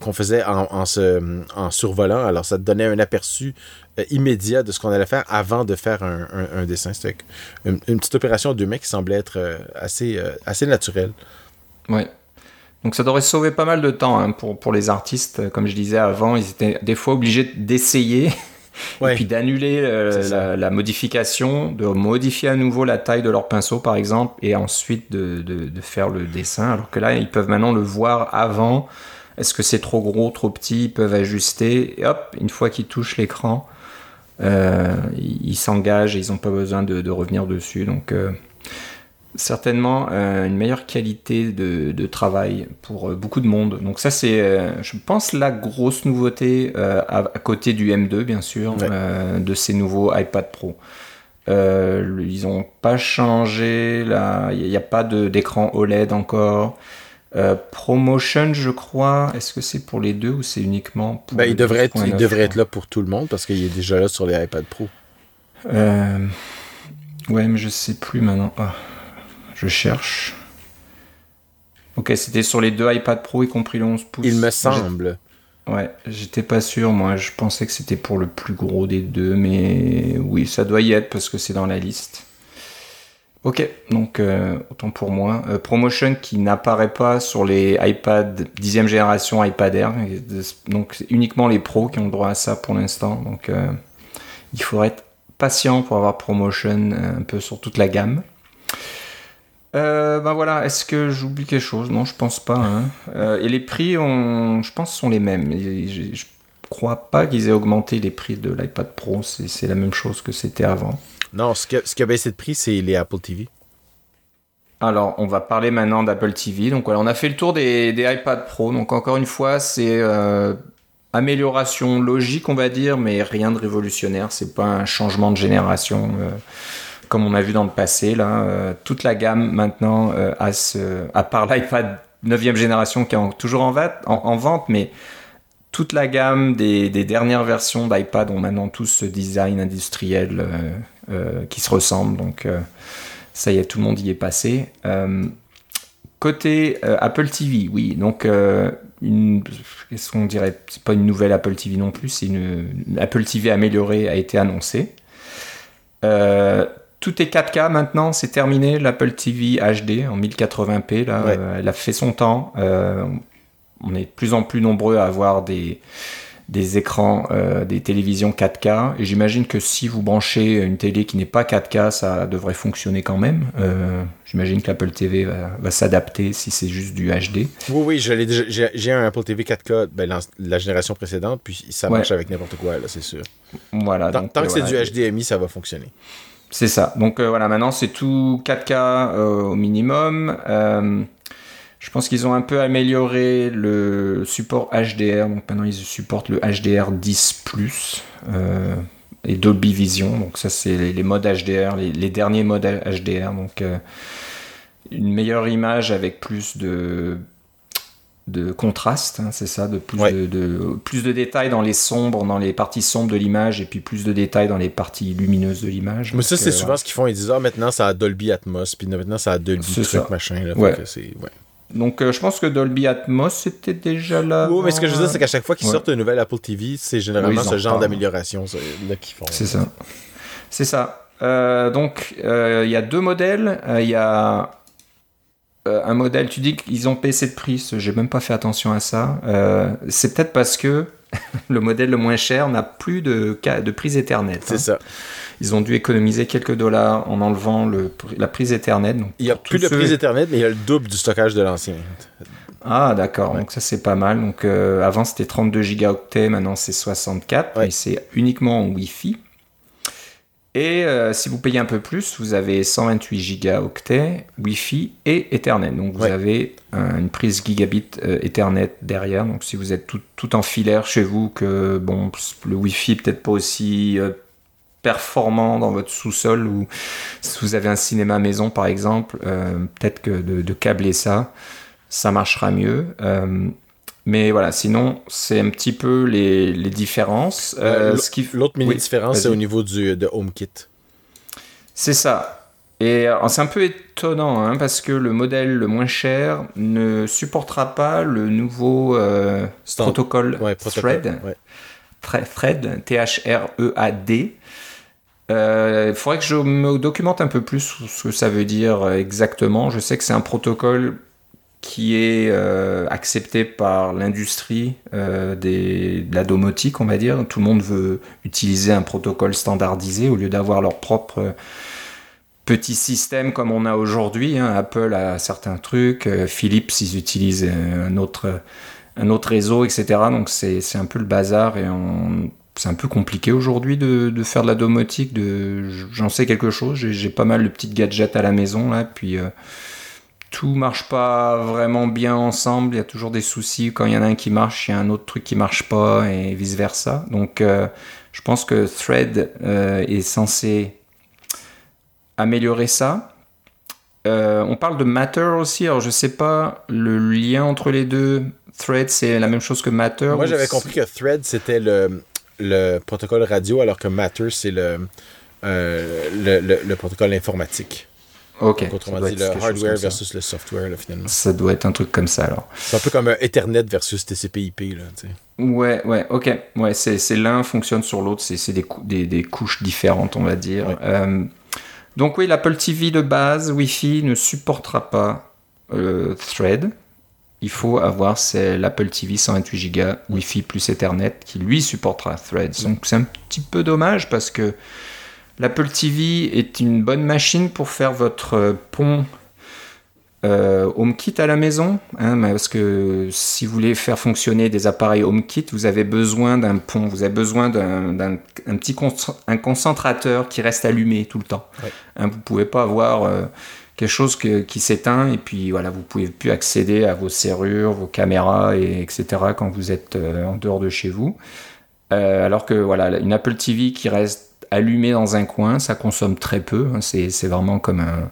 qu'on faisait en, en, survolant. Alors, ça te donnait un aperçu euh, immédiat de ce qu'on allait faire avant de faire un, dessin. C'était une, petite opération de main qui semblait être euh, assez, euh, assez naturelle. Ouais. Donc ça devrait sauver pas mal de temps hein, pour, pour les artistes. Comme je disais avant, ils étaient des fois obligés d'essayer et puis d'annuler la, modification, de modifier à nouveau la taille de leur pinceau par exemple, et ensuite de, de, de, faire le dessin. Alors que là, ils peuvent maintenant le voir avant. Est-ce que c'est trop gros, trop petit? Ils peuvent ajuster. Et hop, une fois qu'ils touchent l'écran, euh, ils s'engagent et ils n'ont pas besoin de, revenir dessus. Donc, euh, certainement euh, une meilleure qualité de, travail pour beaucoup de monde. Donc ça c'est, je pense, la grosse nouveauté à, côté du M2 bien sûr, de ces nouveaux iPad Pro. ils n'ont pas changé, il n'y a, a, pas d'écran OLED encore. Euh, promotion, je crois, est-ce que c'est pour les deux ou c'est uniquement pour ben, il devrait, être, il devrait être là pour tout le monde parce qu'il est déjà là sur les iPad Pro. Euh, ouais, mais je sais plus maintenant. Ah, je cherche. Ok, c'était sur les deux iPad Pro, y compris le 11 pouces. Il me semble. Ouais, j'étais pas sûr, moi. Je pensais que c'était pour le plus gros des deux, mais oui, ça doit y être parce que c'est dans la liste. Ok, donc euh, autant pour moi. Euh, Promotion qui n'apparaît pas sur les iPad 10e génération iPad Air, donc uniquement les pros qui ont droit à ça pour l'instant. Donc euh, il faudrait être patient pour avoir Promotion un peu sur toute la gamme. ben voilà, est-ce que j'oublie quelque chose? Non, je pense pas. Hein. et les prix, je pense, sont les mêmes. Je, je crois pas qu'ils aient augmenté les prix de l'iPad Pro. C'est la même chose que c'était avant. Non, ce, ce qui a baissé de prix, c'est les Apple TV. Alors, on va parler maintenant d'Apple TV. Donc on a fait le tour des, iPad Pro. Donc encore une fois, c'est euh, amélioration logique, on va dire, mais rien de révolutionnaire. C'est pas un changement de génération euh, comme on a vu dans le passé. Euh, toute la gamme maintenant ce, à part l'iPad 9e génération qui est toujours en, en, vente, mais toute la gamme des, des dernières versions d'iPad ont maintenant tous ce design industriel qui se ressemblent. Donc euh, ça y est, tout le monde y est passé. Euh, côté Apple TV, oui. Donc qu'est-ce qu'on dirait? C'est pas une nouvelle Apple TV non plus, c'est une, Apple TV améliorée a été annoncée. tout est 4K maintenant, c'est terminé. L'Apple TV HD en 1080p, là, elle a fait son temps. on est de plus en plus nombreux à avoir des, des écrans, euh, des télévisions 4K. Et j'imagine que si vous branchez une télé qui n'est pas 4K, ça devrait fonctionner quand même. Euh, j'imagine que l'Apple TV va, s'adapter si c'est juste du HD. Oui, oui, j'ai un Apple TV 4K ben, la génération précédente, puis ça marche avec n'importe quoi, là, c'est sûr. Voilà. Tant, que c'est du HDMI, ça va fonctionner. C'est ça. Donc voilà, maintenant c'est tout 4K au minimum. Je pense qu'ils ont un peu amélioré le support HDR. Donc maintenant, ils supportent le HDR 10 euh, et Dolby Vision. Donc ça, c'est les, modes HDR, les, derniers modes HDR. Donc euh, une meilleure image avec plus de de contraste, hein, c'est ça, de plus, de, plus de détails dans les sombres, dans les parties sombres de l'image, et puis plus de détails dans les parties lumineuses de l'image. Mais ça, c'est euh, souvent ce qu'ils font. Ils disent, ah, maintenant, ça a Dolby Atmos, puis maintenant, ça a Dolby truc, machin. Là, ouais. Donc, euh, je pense que Dolby Atmos c'était déjà là. Oui, mais ce que je veux dire, c'est qu'à chaque fois qu'ils sortent une nouvelle Apple TV, c'est généralement ce genre d'amélioration là qu'ils font. C'est ça. C'est ça. Euh, donc, euh, il y a deux modèles. Il y a un modèle, tu dis qu'ils ont baissé de prix. J'ai même pas fait attention à ça. c'est peut-être parce que le modèle le moins cher n'a plus de, de prise Ethernet. C'est hein. ça. Ils ont dû économiser quelques dollars en enlevant le, la prise Ethernet. Donc il n'y a plus de prise Ethernet, mais il y a le double du stockage de l'ancien. Ah d'accord, donc ça c'est pas mal. Donc euh, avant c'était 32 gigaoctets, maintenant c'est 64, mais c'est uniquement en Wi-Fi. Et euh, si vous payez un peu plus, vous avez 128 gigaoctets Wi-Fi et Ethernet. Donc vous avez une prise gigabit euh, Ethernet derrière. Donc si vous êtes tout, tout, en filaire chez vous, que bon le Wi-Fi peut-être pas aussi performant dans votre sous-sol ou si vous avez un cinéma maison par exemple, euh, peut-être que de, câbler ça, ça marchera mieux. Euh, mais voilà, sinon, c'est un petit peu les, différences. Euh, l'autre mini différence, c'est au niveau du, de HomeKit. C'est ça. Et c'est un peu étonnant hein, parce que le modèle le moins cher ne supportera pas le nouveau protocole, Thread. Thread, T-H-R-E-A-D, euh, il faudrait que je me documente un peu plus ce que ça veut dire euh, exactement. Je sais que c'est un protocole qui est euh, accepté par l'industrie de la domotique, on va dire. Tout le monde veut utiliser un protocole standardisé au lieu d'avoir leur propre petit système comme on a aujourd'hui. Hein. Apple a certains trucs, Philips, ils utilisent un autre, un autre réseau, etc. Donc c'est un peu le bazar et on c'est un peu compliqué aujourd'hui de, faire de la domotique. De, j'en sais quelque chose. J'ai, pas mal de petites gadgets à la maison là, puis euh, tout marche pas vraiment bien ensemble. Il y a toujours des soucis. Quand il y en a un qui marche, il y a un autre truc qui marche pas et vice versa. Donc, euh, je pense que Thread euh, est censé améliorer ça. on parle de Matter aussi. Alors, je sais pas le lien entre les deux. Thread, c'est la même chose que Matter. Moi, j'avais compris que Thread, c'était le le protocole radio, alors que Matter, c'est euh, le, le, le, protocole informatique. Ok. autrement dit, le hardware versus le software, finalement. Ça doit être un truc comme ça, alors. C'est un peu comme un Ethernet versus TCP/IP, là, tu sais. Ouais, ouais, ok. Ouais, c'est l'un fonctionne sur l'autre, c'est des, des, des, couches différentes, on va dire. Euh, donc oui, l'Apple TV de base Wi-Fi ne supportera pas euh, Thread il faut avoir l'Apple TV 128 Go Wi-Fi plus Ethernet qui lui supportera Threads. Donc c'est un petit peu dommage parce que l'Apple TV est une bonne machine pour faire votre pont euh, HomeKit à la maison, hein, parce que si vous voulez faire fonctionner des appareils HomeKit, vous avez besoin d'un pont, vous avez besoin d'un petit un concentrateur qui reste allumé tout le temps. Hein, vous ne pouvez pas avoir euh, quelque chose qui s'éteint et puis voilà, vous pouvez plus accéder à vos serrures, vos caméras et etc. quand vous êtes euh, en dehors de chez vous. Euh, alors que voilà, une Apple TV qui reste allumée dans un coin, ça consomme très peu. Hein. c'est vraiment comme un,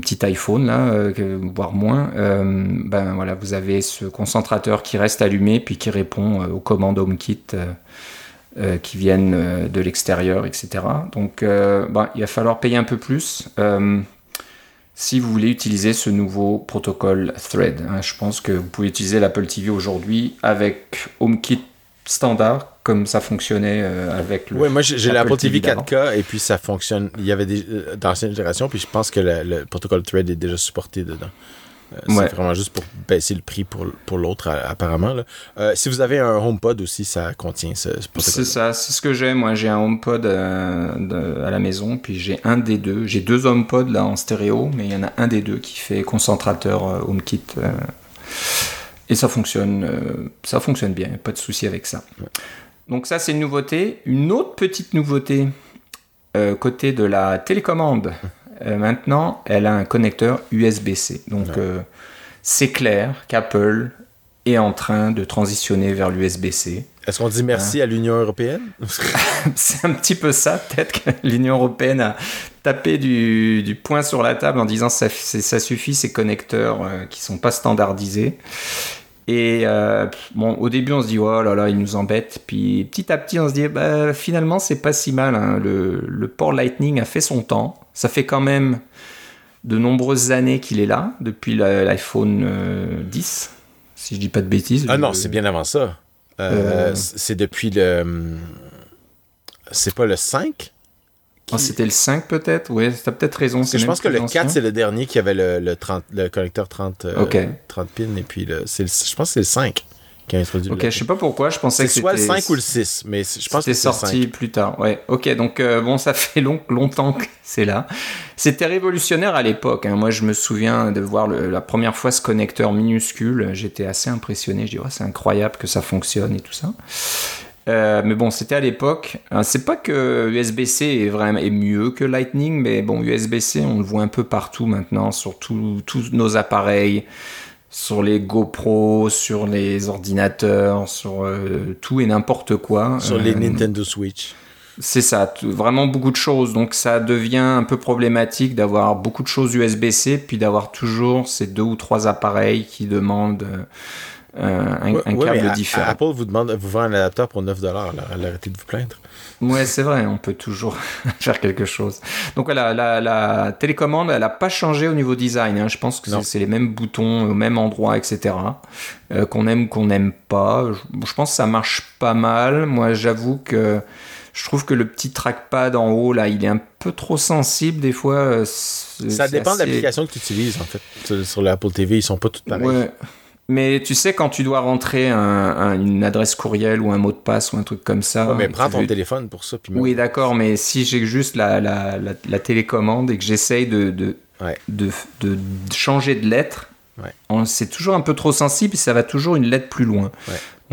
petit iPhone là, euh, voire moins. ben voilà, vous avez ce concentrateur qui reste allumé puis qui répond aux commandes HomeKit. qui viennent de l'extérieur, etc. Donc, ben, il va falloir payer un peu plus si vous voulez utiliser ce nouveau protocole Thread. Hein, je pense que vous pouvez utiliser l'Apple TV aujourd'hui avec HomeKit standard comme ça fonctionnait euh, avec le. Oui, moi j'ai l'Apple TV 4K et puis ça fonctionne. Il y avait des euh, d'anciennes générations, puis je pense que le, protocole Thread est déjà supporté dedans. C'est vraiment juste pour baisser le prix pour, pour l'autre, apparemment. si vous avez un HomePod aussi, ça contient ce. C'est ça, c'est ce que j'ai. Moi, j'ai un HomePod à la maison, puis j'ai un des deux. J'ai deux HomePod là en stéréo, mais il y en a un des deux qui fait concentrateur HomeKit. et ça fonctionne, ça fonctionne bien, pas de souci avec ça. Donc ça, c'est une nouveauté. Une autre petite nouveauté côté de la télécommande. Euh, maintenant, elle a un connecteur USB-C. Donc, euh, c'est clair qu'Apple est en train de transitionner vers l'USB-C. Est-ce qu'on dit merci hein? à l'Union européenne? C'est un petit peu ça, peut-être que l'Union européenne a tapé du, du, poing sur la table en disant ça, ça suffit ces connecteurs qui euh, qui sont pas standardisés. Et bon, au début, on se dit, oh là là, il nous embête. Puis petit à petit, on se dit, bah, finalement, c'est pas si mal. Hein. Le, le, port Lightning a fait son temps. Ça fait quand même de nombreuses années qu'il est là, depuis l'iPhone 10, euh, si je dis pas de bêtises. Ah non, c'est bien avant ça. Euh, euh. C'est depuis le. C'est pas le 5 ah, C'était le 5 peut-être? Oui, t'as peut-être raison. Je pense que le 4, c'est le dernier qui avait le, le, 30, le connecteur 30, 30 pins. Et puis, le, je pense que c'est le 5 qui a introduit Ok, je sais pas pourquoi, je pensais que c'était. soit le 5 ou le 6, mais je pense que c'est sorti plus tard. Ouais, ok, donc euh, bon, ça fait long, longtemps que c'est là. C'était révolutionnaire à l'époque. Hein. Moi, je me souviens de voir la première fois ce connecteur minuscule. J'étais assez impressionné. Je dis, oh, c'est incroyable que ça fonctionne et tout ça. Euh, mais bon, c'était à l'époque. C'est pas que USB-C est vraiment est mieux que Lightning, mais bon, USB-C, on le voit un peu partout maintenant sur tous nos appareils sur les GoPro, sur les ordinateurs, sur euh, tout et n'importe quoi. Sur les euh, Nintendo Switch. C'est ça, vraiment beaucoup de choses. Donc ça devient un peu problématique d'avoir beaucoup de choses USB-C, puis d'avoir toujours ces deux ou trois appareils qui demandent euh, un, câble différent. Apple vous demande, vous vend un adaptateur pour 9 dollars. Arrêtez de vous plaindre. Ouais, c'est vrai, on peut toujours faire quelque chose. Donc voilà, la, télécommande, elle n'a pas changé au niveau design. Hein. Je pense que c'est les mêmes boutons au même endroit, etc. Euh, qu'on aime ou qu'on n'aime pas. Je, pense que ça marche pas mal. Moi, j'avoue que je trouve que le petit trackpad en haut, là, il est un peu trop sensible des fois. Euh, ça dépend de l'application que tu utilises, en fait. Sur, l'Apple TV, ils sont pas tous pareils. Ouais. Mais tu sais, quand tu dois rentrer une adresse courriel ou un mot de passe ou un truc comme ça. mais prends ton téléphone pour ça. Oui, d'accord, mais si j'ai juste la, la, la, télécommande et que j'essaye de, de, de, de, changer de lettre, c'est toujours un peu trop sensible et ça va toujours une lettre plus loin.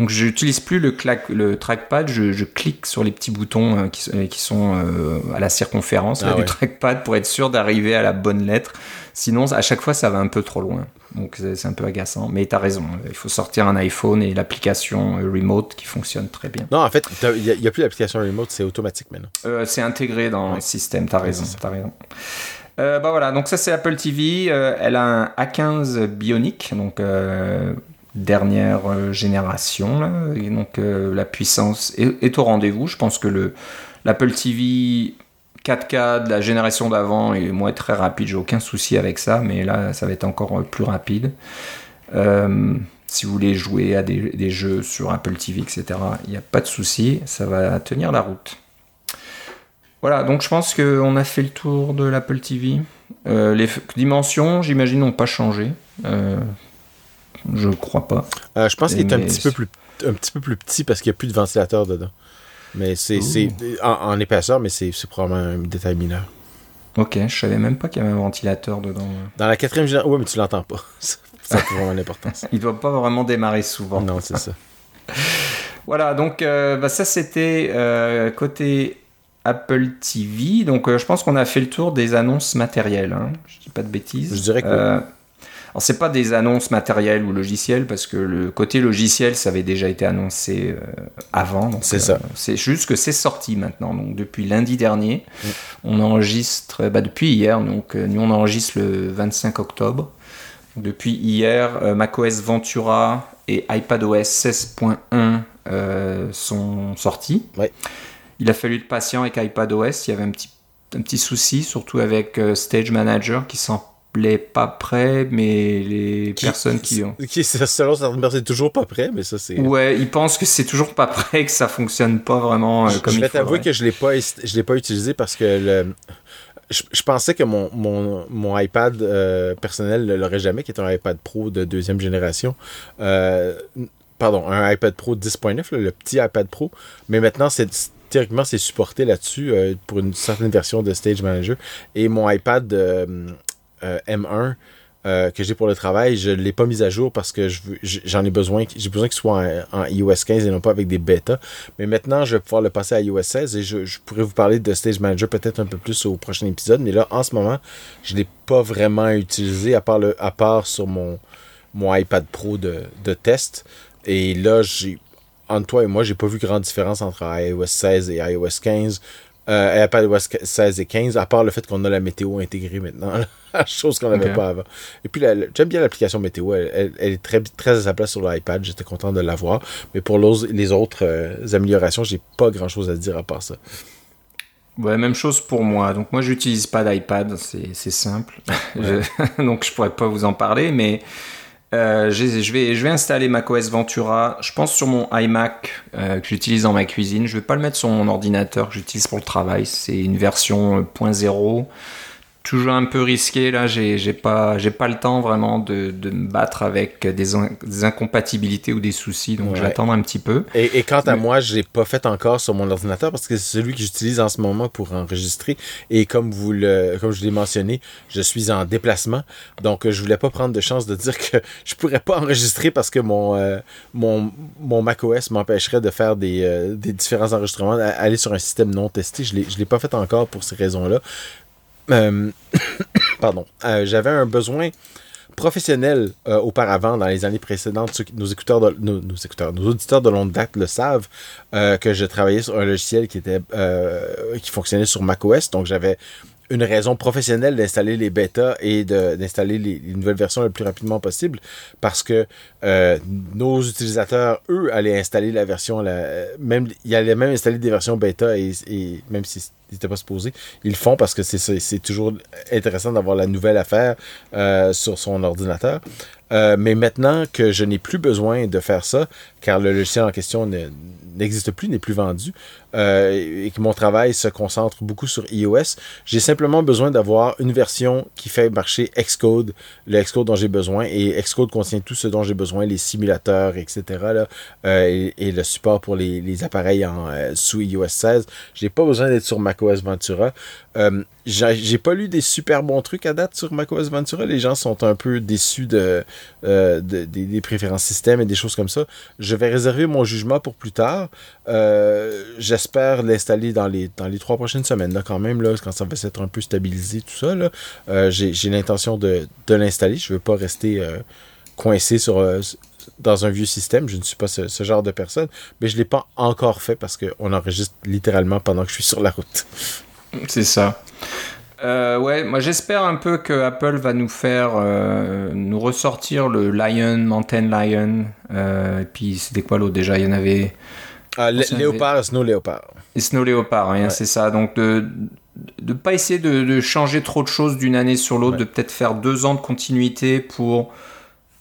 Donc je n'utilise plus le, le trackpad, je, clique sur les petits boutons euh, qui, qui, sont euh, à la circonférence ah du trackpad pour être sûr d'arriver à la bonne lettre. Sinon, à chaque fois, ça va un peu trop loin. Donc c'est un peu agaçant. Mais tu as raison, il faut sortir un iPhone et l'application euh, Remote qui fonctionne très bien. Non, en fait, il n'y a, plus l'application Remote, c'est automatique maintenant. Euh, c'est intégré dans le système, tu as raison. As raison. Euh, bah voilà, donc ça c'est Apple TV. elle a un A15 Bionic, donc dernière génération. et donc la puissance est, est au rendez-vous. Je pense que l'Apple TV 4K de la génération d'avant et moi très rapide, j'ai aucun souci avec ça, mais là ça va être encore plus rapide. Euh, si vous voulez jouer à des, jeux sur Apple TV, etc., il n'y a pas de souci, ça va tenir la route. Voilà, donc je pense qu'on a fait le tour de l'Apple TV. Euh, les dimensions, j'imagine, n'ont pas changé. Euh, je crois pas. je pense qu'il est un petit, peu plus, un petit peu plus petit parce qu'il n'y a plus de ventilateur dedans. Mais c'est en, épaisseur, mais c'est probablement un détail mineur. Ok, je savais même pas qu'il y avait un ventilateur dedans. Dans la quatrième génération, ouais, mais tu l'entends pas. ça a vraiment l'importance. Il doit pas vraiment démarrer souvent. Non, c'est ça. voilà, donc euh, bah, ça c'était euh, côté Apple TV. Donc euh, je pense qu'on a fait le tour des annonces matérielles. Hein. Je dis pas de bêtises. Je dirais que. Alors c'est pas des annonces matérielles ou logicielles parce que le côté logiciel ça avait déjà été annoncé euh, avant. C'est ça. Euh, c'est juste que c'est sorti maintenant. Donc depuis lundi dernier, mm. on enregistre, bah, depuis hier. Donc euh, nous on enregistre le 25 octobre. depuis hier, macOS Ventura et iPadOS 16.1 sont sortis. Il a fallu être patient avec iPadOS. Il y avait un petit un petit souci, surtout avec Stage Manager qui s'en plaît pas prêt, mais les personnes qui ont. Qui, selon certaines personnes, toujours pas prêt, mais ça c'est. Ouais, ils pensent que c'est toujours pas prêt, que ça fonctionne pas vraiment euh, comme je il vais t'avouer que je l'ai pas, je l'ai pas utilisé parce que le, je, pensais que mon, mon, mon iPad euh, personnel ne l'aurait jamais, qui est un iPad Pro de deuxième génération. Euh, pardon, un iPad Pro 10.9, le petit iPad Pro. Mais maintenant, c'est théoriquement, c'est supporté là-dessus euh, pour une certaine version de Stage Manager. Et mon iPad M1 euh, que j'ai pour le travail, je ne l'ai pas mis à jour parce que j'en ai besoin, j'ai besoin qu'il soit en, iOS 15 et non pas avec des bêtas. Mais maintenant, je vais pouvoir le passer à iOS 16 et je, pourrais vous parler de Stage Manager peut-être un peu plus au prochain épisode. Mais là, en ce moment, je ne l'ai pas vraiment utilisé à part, sur mon, iPad Pro de, de test. Et là, j'ai entre toi et moi, j'ai pas vu grande différence entre iOS 16 et iOS 15. Euh, iPad 16 et 15, à part le fait qu'on a la météo intégrée maintenant, chose qu'on n'avait pas avant. Et puis, j'aime bien l'application météo, elle, est très, très à sa place sur l'iPad, j'étais content de l'avoir. Mais pour les autres euh, améliorations, j'ai pas grand chose à dire à part ça. Ouais, même chose pour moi. Donc moi, j'utilise pas d'iPad, c'est simple. donc je pourrais pas vous en parler, mais euh, je, vais, je vais installer macOS Ventura, je pense sur mon iMac euh, que j'utilise dans ma cuisine. Je vais pas le mettre sur mon ordinateur que j'utilise pour le travail. C'est une version 0.0 toujours un peu risqué là. J'ai, j'ai pas, j'ai pas le temps vraiment de, de me battre avec des, incompatibilités ou des soucis, donc j'attends un petit peu. Et, et quant à moi, je l'ai pas fait encore sur mon ordinateur parce que c'est celui que j'utilise en ce moment pour enregistrer. Et comme vous le, comme je l'ai mentionné, je suis en déplacement, donc je voulais pas prendre de chance de dire que je pourrais pas enregistrer parce que mon euh, mon mon macOS m'empêcherait de faire des, euh, des différents enregistrements, aller sur un système non testé. Je l'ai, je l'ai pas fait encore pour ces raisons-là. Euh, pardon. Euh, j'avais un besoin professionnel euh, auparavant, dans les années précédentes. nos auditeurs de longue date le savent que je travaillais sur un logiciel qui qui fonctionnait sur macOS. Donc j'avais une raison professionnelle d'installer les bêtas et d'installer les, nouvelles versions le plus rapidement possible parce que nos utilisateurs, eux, allaient installer la version, la, même, ils allaient même installer des versions bêta et, même si n'étaient pas supposés. Ils le font parce que c'est toujours intéressant d'avoir la nouvelle affaire euh, sur son ordinateur. Euh, mais maintenant que je n'ai plus besoin de faire ça, car le logiciel en question n'existe plus, n'est plus vendu, euh, et que mon travail se concentre beaucoup sur iOS, j'ai simplement besoin d'avoir une version qui fait marcher Xcode, le Xcode dont j'ai besoin, et Xcode contient tout ce dont j'ai besoin, les simulateurs, etc., là, et, le support pour les, appareils en, sous iOS 16. Je n'ai pas besoin d'être sur macOS Ventura. Euh, j'ai pas lu des super bons trucs à date sur macOS Ventura. Les gens sont un peu déçus de, euh, des préférences système et des choses comme ça. Vais réserver mon jugement pour plus tard. Euh, j'espère l'installer dans les, dans les trois prochaines semaines, là, quand même, là, quand ça va s'être un peu stabilisé, tout ça. J'ai l'intention de, l'installer. Je veux pas rester coincé sur, dans un vieux système. Je ne suis pas ce, ce genre de personne, mais je ne l'ai pas encore fait parce qu'on enregistre littéralement pendant que je suis sur la route. C'est ça. Euh, ouais, moi j'espère un peu que Apple va nous faire euh, nous ressortir le Lion, Mountain Lion. Euh, et puis c'était quoi l'autre déjà? Il y en avait. Ah, Léopard, Snow Léopard. Et Snow Léopard, hein, c'est ça. Donc de ne pas essayer de, de, changer trop de choses d'une année sur l'autre, de peut-être faire deux ans de continuité pour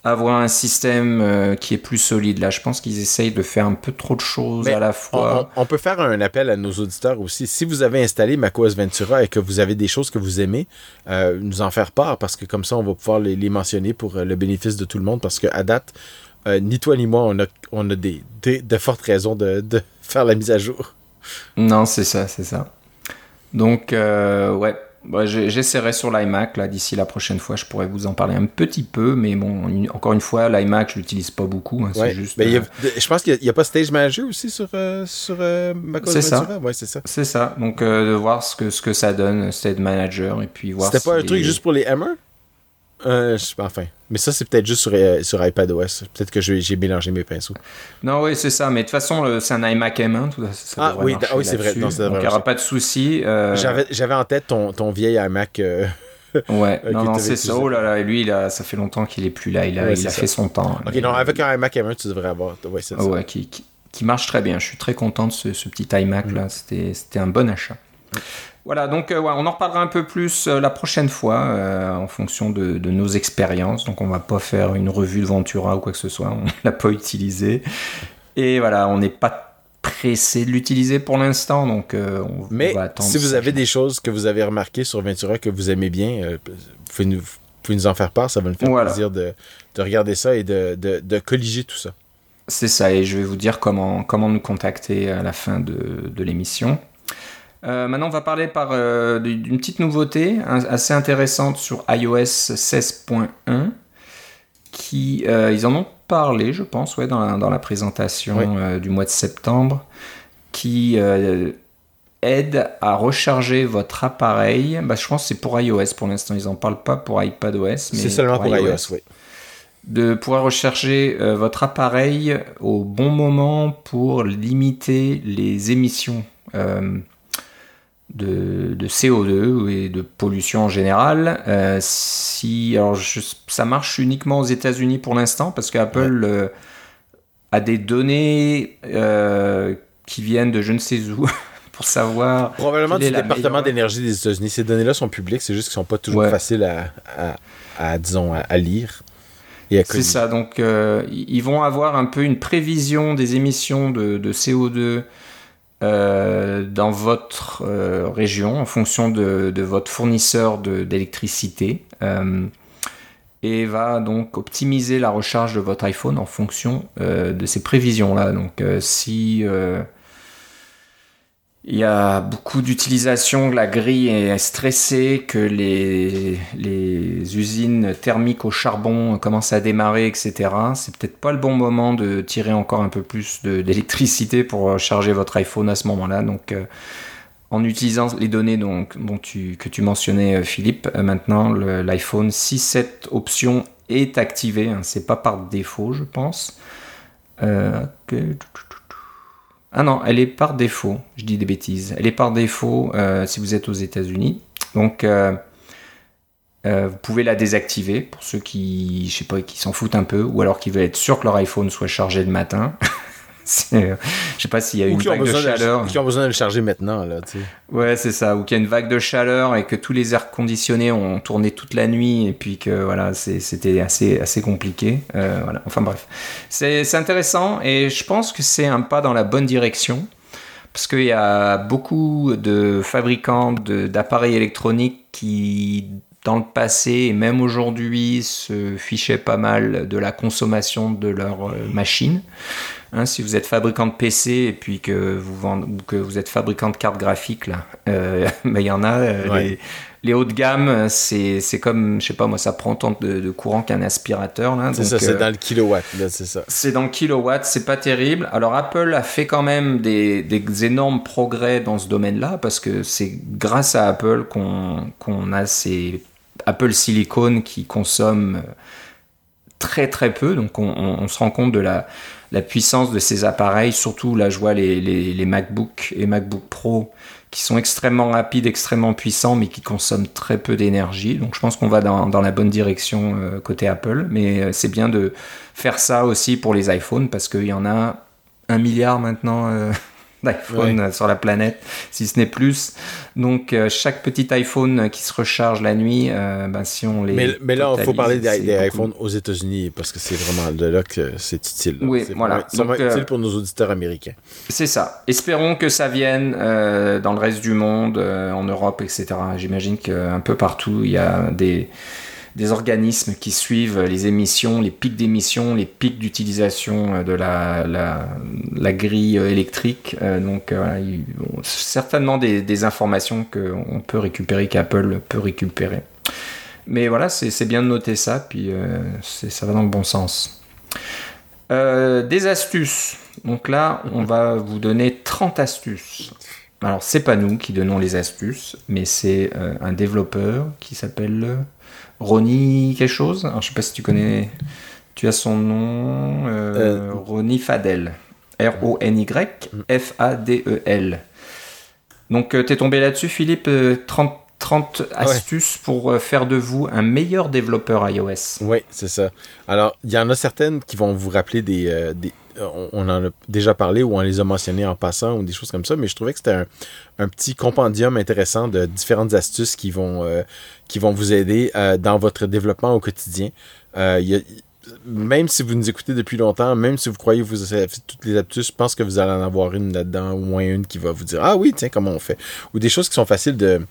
avoir un système euh, qui est plus solide. Là, je pense qu'ils essayent de faire un peu trop de choses à la fois. On, peut faire un appel à nos auditeurs aussi. Si vous avez installé macOS Ventura et que vous avez des choses que vous aimez, euh, nous en faire part parce que comme ça, on va pouvoir les, mentionner pour euh, le bénéfice de tout le monde parce qu'à date, ni toi ni moi, on a, on a des, de fortes raisons de, de faire la mise à jour. Non, c'est ça, c'est ça. Donc, ouais, bah, J'essaierai sur l'iMac, là, d'ici la prochaine fois, je pourrais vous en parler un petit peu, mais bon, encore une fois, l'iMac, je l'utilise pas beaucoup. Hein, juste, euh, je pense qu'il n'y a, pas Stage Manager aussi sur, euh, sur euh, C'est ça. Ouais, c'est ça. C'est ça. Donc, de voir ce que, ce que ça donne, Stage Manager, et puis voir. C'était pas un truc juste pour les Hammer? Euh, enfin, mais ça, c'est peut-être juste sur, euh, sur iPadOS. Peut-être que j'ai mélangé mes pinceaux. Non, oui, c'est ça. Mais de toute façon, c'est un iMac M1. Tout ça, ah, oui, ah oui c'est vrai. Donc, il n'y aura pas de souci. Euh... J'avais en tête ton, ton vieil iMac. Euh, ouais, non, non, c'est ça. Oh là là, lui, ça fait longtemps qu'il est plus là. Il a, il a fait son temps. Ok, non, avec un iMac M1, tu devrais avoir. Ouais, c'est ouais, qui, qui, marche très bien. Je suis très content de ce, ce petit iMac là. Mm. C'était un bon achat. Voilà, donc euh, on en reparlera un peu plus euh, la prochaine fois euh, en fonction de, nos expériences. Donc on va pas faire une revue de Ventura ou quoi que ce soit, on l'a pas utilisé. Et voilà, on n'est pas pressé de l'utiliser pour l'instant, donc on, Mais va attendre. si vous avez des choses que vous avez remarquées sur Ventura que vous aimez bien, vous, pouvez nous, vous pouvez nous en faire part. Ça va nous faire Voilà. plaisir de, de regarder ça et de, de, de colliger tout ça. C'est ça, et je vais vous dire comment, comment nous contacter à la fin de, de l'émission. Euh, maintenant, on va parler par euh, d'une petite nouveauté hein, assez intéressante sur iOS 16.1, qui euh, ils en ont parlé, je pense, ouais, dans la, dans la présentation Oui. du mois de septembre, qui aide à recharger votre appareil. Bah, je pense que c'est pour iOS pour l'instant. Ils en parlent pas pour iPadOS, mais C'est seulement pour iOS, oui. de pouvoir recharger euh, votre appareil au bon moment pour limiter les émissions euh, de, de CO2 et de pollution en général. Euh, si, alors je- ça marche uniquement aux États-Unis pour l'instant parce qu'Apple euh, a des données euh, qui viennent de je ne sais où pour savoir. Probablement du département d'énergie des États-Unis. Ces données-là sont publiques, c'est juste qu'elles sont pas toujours Ouais. faciles à, à, à, disons, à, lire C'est ça, donc ils vont avoir un peu une prévision des émissions de, de CO2 euh, dans votre euh, région en fonction de, votre fournisseur d'électricité euh, et va donc optimiser la recharge de votre iPhone en fonction de ces prévisions-là. Donc euh, si il y a beaucoup d'utilisation, la grille est stressée, que les, usines thermiques au charbon commencent à démarrer, etc. C'est peut-être pas le bon moment de tirer encore un peu plus d'électricité pour charger votre iPhone à ce moment-là. Donc, euh, en utilisant les données que tu mentionnais, euh, Philippe, euh, maintenant l'iPhone 6, cette option est activée. hein. C'est pas par défaut, je pense. Euh, ah non, elle est par défaut. Je dis des bêtises. Elle est par défaut euh, si vous êtes aux États-Unis. Donc, euh, euh, vous pouvez la désactiver pour ceux qui, je sais pas, qui s'en foutent un peu, ou alors qui veulent être sûrs que leur iPhone soit chargé le matin. Euh, je sais pas s'il y a Ou une vague de chaleur. qui ont besoin de le charger maintenant. Là, tu sais. Ouais, c'est ça. Ou qu'il y a une vague de chaleur et que tous les airs conditionnés ont tourné toute la nuit et puis que voilà, c'était assez, assez compliqué. Euh, voilà. Enfin bref, c'est intéressant et je pense que c'est un pas dans la bonne direction parce qu'il y a beaucoup de fabricants d'appareils électroniques qui dans le passé et même aujourd'hui se fichaient pas mal de la consommation de leurs euh, machines. Hein, si vous êtes fabricant de PC et puis que vous vendez, ou que vous êtes fabricant de cartes graphiques là, euh, ben, il y en a. euh, Ouais. les, les hauts de gamme, c'est c'est comme, je sais pas moi, ça prend autant de, de courant qu'un aspirateur là. C'est ça, c'est euh, dans le kilowatt. C'est ça. c'est dans le kilowatt, c'est pas terrible. Alors Apple a fait quand même des, des énormes progrès dans ce domaine-là parce que c'est grâce à Apple qu'on qu'on a ces Apple Silicon qui consomment très très peu. Donc on, on- on se rend compte de la, la puissance de ces appareils. Surtout là, je vois les, les, les MacBook et MacBook Pro qui sont extrêmement rapides, extrêmement puissants, mais qui consomment très peu d'énergie. Donc je pense qu'on va dans, dans la bonne direction euh, côté Apple. Mais euh, c'est bien de faire ça aussi pour les iPhones parce qu'il y en a un milliard maintenant euh, d'iPhone euh, sur la planète, si ce n'est plus. Donc euh, chaque petit iPhone qui se recharge la nuit, euh, ben, si on les... Mais, mais là, il faut parler des, des iPhones aux États-Unis parce que c'est vraiment de là que c'est utile. là. Oui, voilà. C'est vraiment euh, utile pour nos auditeurs américains. C'est ça. Espérons que ça vienne euh, dans le reste du monde, euh, en Europe, etc. J'imagine qu'un peu partout, il y a des, des organismes qui suivent les émissions, les pics d'émissions, les pics d'utilisation euh, de la, la, grille électrique. Euh, donc, euh, certainement des, des informations qu'on peut récupérer, qu'Apple peut récupérer. Mais voilà, c'est bien de noter ça, puis ça va dans le bon sens. Des astuces. Donc là, on va vous donner 30 astuces. Alors, c'est pas nous qui donnons les astuces, mais c'est un développeur qui s'appelle Ronnie quelque chose. Alors, je sais pas si tu connais. Tu as son nom. euh, Euh. Ronnie Fadel. R-O-N-Y-F-A-D-E-L. Donc, tu es tombé là-dessus, Philippe. euh, 30, 30 astuces pour euh, faire de vous un meilleur développeur iOS. Oui, c'est ça. Alors, il y en a certaines qui vont vous rappeler des. euh, des on, on en a déjà parlé ou on les a mentionnées en passant ou des choses comme ça, mais je trouvais que c'était un, petit compendium intéressant de différentes astuces qui vont, euh, vous aider euh, dans votre développement au quotidien. Euh, même si vous nous écoutez depuis longtemps, même si vous croyez que vous avez fait toutes les astuces, je pense que vous allez en avoir une là-dedans, au moins une qui va vous dire Ah oui, tiens, comment on fait Ou des choses qui sont faciles de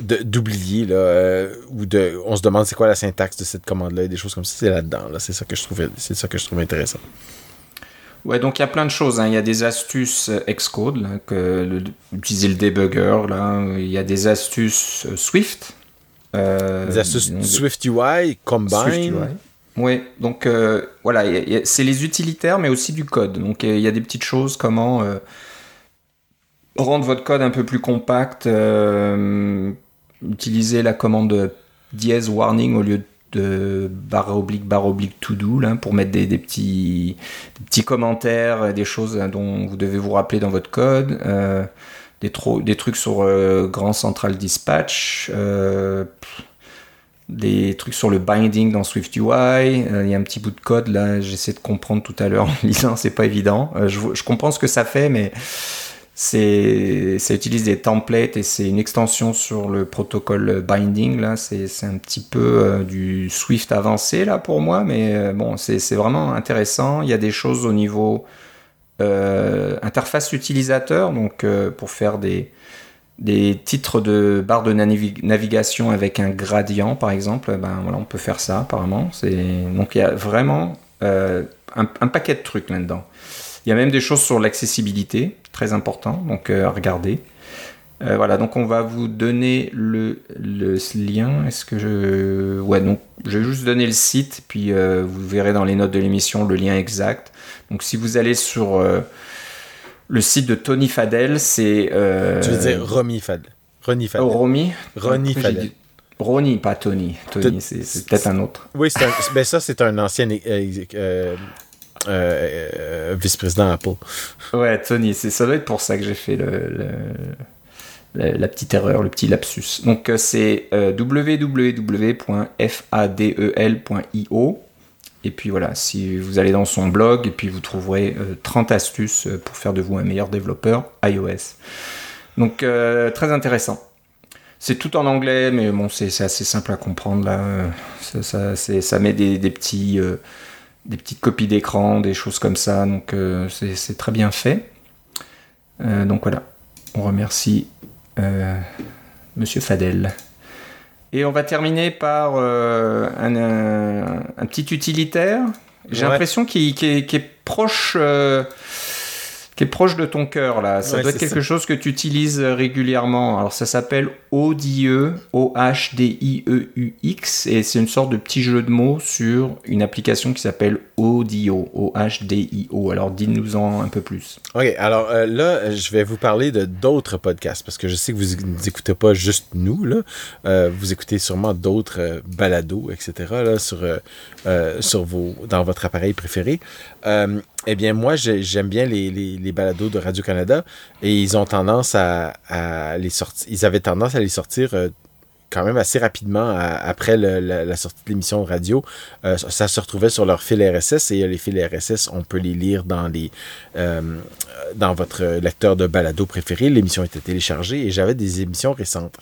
d'oublier là euh, ou de on se demande c'est quoi la syntaxe de cette commande là et des choses comme ça c'est là-dedans là c'est ça que je trouvais c'est ça que je trouve intéressant Ouais, donc il y a plein de choses. Hein. Il y a des astuces Xcode, que utiliser le debugger. Là. Il y a des astuces Swift, euh, des astuces Swift UI, Combine. Oui, donc euh, voilà, c'est les utilitaires, mais aussi du code. Donc il y a des petites choses, comment euh, rendre votre code un peu plus compact, utiliser la commande dièse warning au lieu de barre oblique, barre oblique to do, là, pour mettre des, petits, commentaires, des choses dont vous devez vous rappeler dans votre code des, des trucs sur euh, Grand Central Dispatch, euh, des trucs sur le binding dans SwiftUI. Euh, il y a un petit bout de code là, j'essaie de comprendre tout à l'heure en lisant, c'est pas évident. Je, comprends ce que ça fait, mais c'est ça utilise des templates et c'est une extension sur le protocole binding là. C'est un petit peu du Swift avancé là pour moi, mais bon, c'est vraiment intéressant. Il y a des choses au niveau euh, interface utilisateur, donc euh, pour faire des, des titres de barre de navigation avec un gradient par exemple, ben voilà, on peut faire ça apparemment. Donc il y a vraiment euh, un, paquet de trucs là-dedans. Il y a même des choses sur l'accessibilité, très important, donc à regarder. voilà, donc on va vous donner le, le lien. Est-ce que je. Ouais, donc je vais juste donner le site, puis vous verrez dans les notes de l'émission le lien exact. Donc si vous allez sur euh, le site de Tony Fadel, c'est... Euh, tu veux dire Romy Fadel. Ronnie Fadel. Oh, Romy Ronnie Fadel. Ronnie, pas Tony. Tony, c'est peut-être un autre. Oui, ben ça, c'est un ancien euh, vice-président Apple. Ouais, Tony, ça doit être pour ça que j'ai fait le, la, petite erreur, le petit lapsus. Donc, c'est www.fadel.io et puis voilà, si vous allez dans son blog, et puis vous trouverez 30 euh, astuces euh, pour faire de vous un meilleur développeur iOS. Donc euh, très intéressant. C'est tout en anglais, mais bon, c'est assez simple à comprendre là. Ça, met des, petits, des petites copies d'écran, des choses comme ça. Donc c'est très bien fait. donc voilà, on remercie Monsieur Fadel. Et on va terminer par euh, un, petit utilitaire. J'ai l'impression qu'il est, proche. Euh, qui est proche de ton cœur là. Ça doit être quelque chose que tu utilises régulièrement. Alors ça s'appelle ODIE, O-H-D-I-E-U-X, et c'est une sorte de petit jeu de mots sur une application qui s'appelle Audio, O-H-D-I-O. Alors dis-nous-en un peu plus. Ok, alors euh, là, je vais vous parler de d'autres podcasts parce que je sais que vous n'écoutez pas juste nous là. Euh, vous écoutez sûrement d'autres euh, balados, etc. Là, sur sur vos dans votre appareil préféré eh bien, moi, j'aime bien les, les, balados de Radio-Canada et ils ont tendance à, les sortir. Ils avaient tendance à les sortir euh, quand même assez rapidement après la, sortie de l'émission de radio. Euh, ça se retrouvait sur leur fil RSS et les fils RSS, on peut les lire dans les euh, dans votre lecteur de balado préféré. L'émission était téléchargée et j'avais des émissions récentes.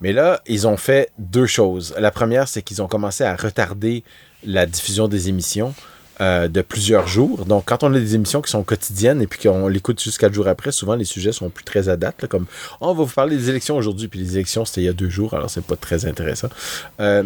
Mais là, ils ont fait deux choses. La première, c'est qu'ils ont commencé à retarder la diffusion des émissions. Euh, de plusieurs jours. Donc, quand on a des émissions qui sont quotidiennes et puis qu'on l'écoute jusqu'à quatre jours après, souvent les sujets sont plus très à date. comme on va vous parler des élections aujourd'hui, puis les élections c'était il y a deux jours, alors c'est pas très intéressant. Euh,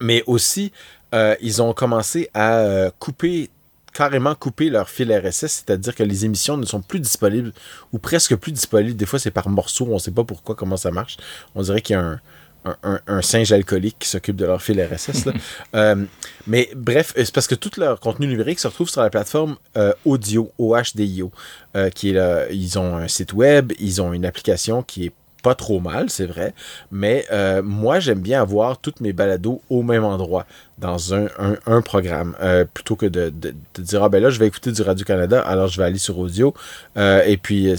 mais aussi, euh, ils ont commencé à couper carrément couper leur fil RSS, c'est-à-dire que les émissions ne sont plus disponibles ou presque plus disponibles. Des fois, c'est par morceaux, on ne sait pas pourquoi, comment ça marche. On dirait qu'il y a un, un, singe alcoolique qui s'occupe de leur fil RSS. Euh, mais bref, c'est parce que tout leur contenu numérique se retrouve sur la plateforme euh, Audio, OHDIO, euh, qui est là, ils ont un site web, ils ont une application qui est pas trop mal, c'est vrai, mais euh, moi j'aime bien avoir toutes mes balados au même endroit, dans un, un, programme, euh, plutôt que de, dire, ah ben là je vais écouter du Radio-Canada, alors je vais aller sur audio, euh, et puis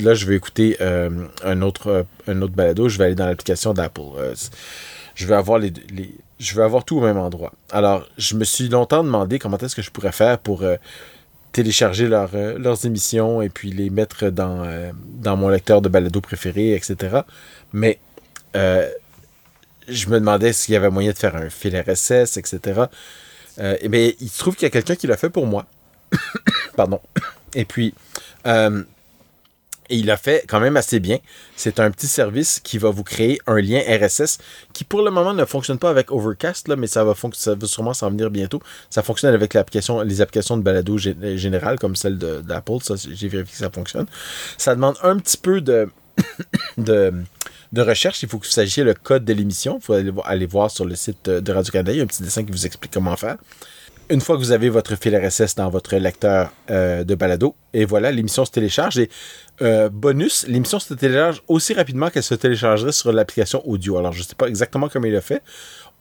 là je vais écouter un, autre, un autre balado, je vais aller dans l'application d'Apple. je vais avoir les, les, je vais avoir tout au même endroit. Alors, je me suis longtemps demandé comment est-ce que je pourrais faire pour télécharger euh, leurs émissions et puis les mettre dans, euh, dans mon lecteur de balado préféré, etc. Mais euh, je me demandais s'il y avait moyen de faire un fil RSS, etc. Euh, mais il se trouve qu'il y a quelqu'un qui l'a fait pour moi. Pardon. Et puis, il l'a fait quand même assez bien. C'est un petit service qui va vous créer un lien RSS qui pour le moment ne fonctionne pas avec Overcast, là, mais ça va, sûrement s'en venir bientôt. Ça fonctionne avec les applications de balado générales comme celle d'Apple. J'ai vérifié que ça fonctionne. Ça demande un petit peu de, de, de recherche. Il faut que vous sachiez le code de l'émission. Il faut aller, voir sur le site de Radio-Canada. Il y a un petit dessin qui vous explique comment faire une fois que vous avez votre fil RSS dans votre lecteur euh, de balado, et voilà, l'émission se télécharge. Et euh, bonus, l'émission se télécharge aussi rapidement qu'elle se téléchargerait sur l'application audio. Alors, je ne sais pas exactement comment il a fait.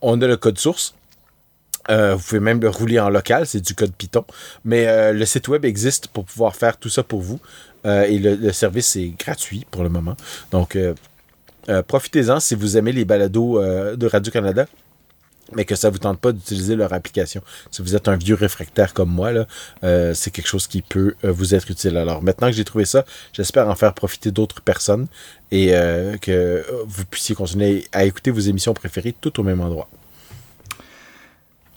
On a le code source. Euh, vous pouvez même le rouler en local, c'est du code Python. Mais le site web existe pour pouvoir faire tout ça pour vous. et le, service est gratuit pour le moment. Donc, profitez-en si vous aimez les balados de Radio-Canada mais que ça vous tente pas d'utiliser leur application. Si vous êtes un vieux réfractaire comme moi, euh, c'est quelque chose qui peut euh, vous être utile. Alors maintenant que j'ai trouvé ça, j'espère en faire profiter d'autres personnes et euh, que vous puissiez continuer à écouter vos émissions préférées tout au même endroit.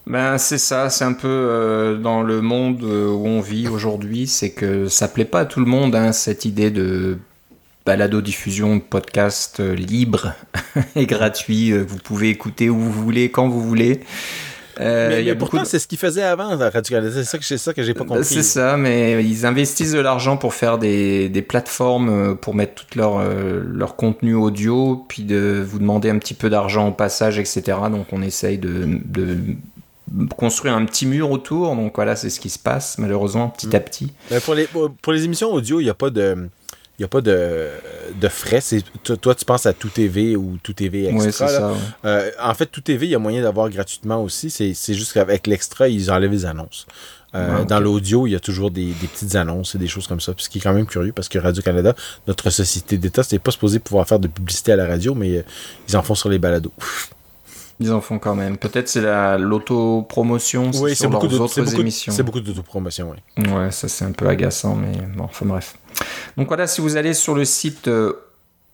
Ben c'est ça, c'est un peu dans le monde où on vit aujourd'hui, c'est que ça plaît pas à tout le monde hein, cette idée de balado-diffusion de podcast euh, libre et gratuit. Euh, vous pouvez écouter où vous voulez, quand vous voulez. Euh, mais, il y a pourtant, c'est ce qu'ils faisaient avant, C'est ça que, c'est ça que j'ai pas compris. C'est ça, mais ils investissent de l'argent pour faire des, des, plateformes, pour mettre tout leur, leur contenu audio, puis de vous demander un petit peu d'argent au passage, etc. Donc on essaye de, de construire un petit mur autour. Donc voilà, c'est ce qui se passe, malheureusement, petit mm. à petit. pour, les, pour les émissions audio, il n'y a pas de il n'y a pas de, de frais. Toi, tu penses à Tout TV ou Tout TV Extra. ça, euh, en fait, Tout TV, il y a moyen d'avoir gratuitement aussi. C'est juste qu'avec l'extra, ils enlèvent les annonces. Euh, dans l'audio, il y a toujours des, petites annonces et des choses comme ça. ce qui est quand même curieux parce que Radio-Canada, notre société d'État, c'est pas supposé pouvoir faire de publicité à la radio, mais euh, ils en font sur les balados. Ils en font quand même. Peut-être c'est l'autopromotion oui, sur beaucoup leurs autres émissions. C'est beaucoup d'autopromotion, oui. Ouais, ça c'est un peu agaçant, mais bon, enfin bref. Donc voilà, si vous allez sur le site euh,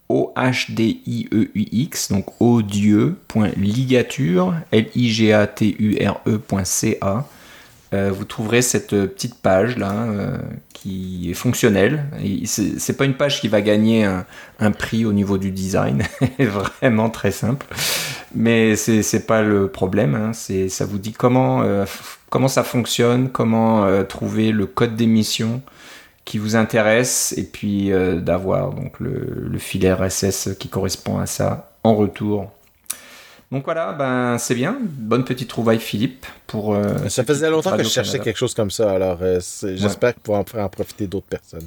O-H-D-I-E-U-X, donc odieux.ligature, L-I-G-A-T-U-R-E.ca, euh, vous trouverez cette petite page là euh, qui est fonctionnelle. C'est pas une page qui va gagner un, prix au niveau du design, vraiment très simple. Mais c'est pas le problème. Hein. Ça vous dit comment euh, comment ça fonctionne, comment trouver le code d'émission qui vous intéresse et puis d'avoir donc le, le filet RSS qui correspond à ça en retour donc voilà, ben c'est bien. Bonne petite trouvaille, Philippe. Pour, euh, ça faisait longtemps que je cherchais quelque chose comme ça, alors euh, j'espère pouvoir en profiter d'autres personnes.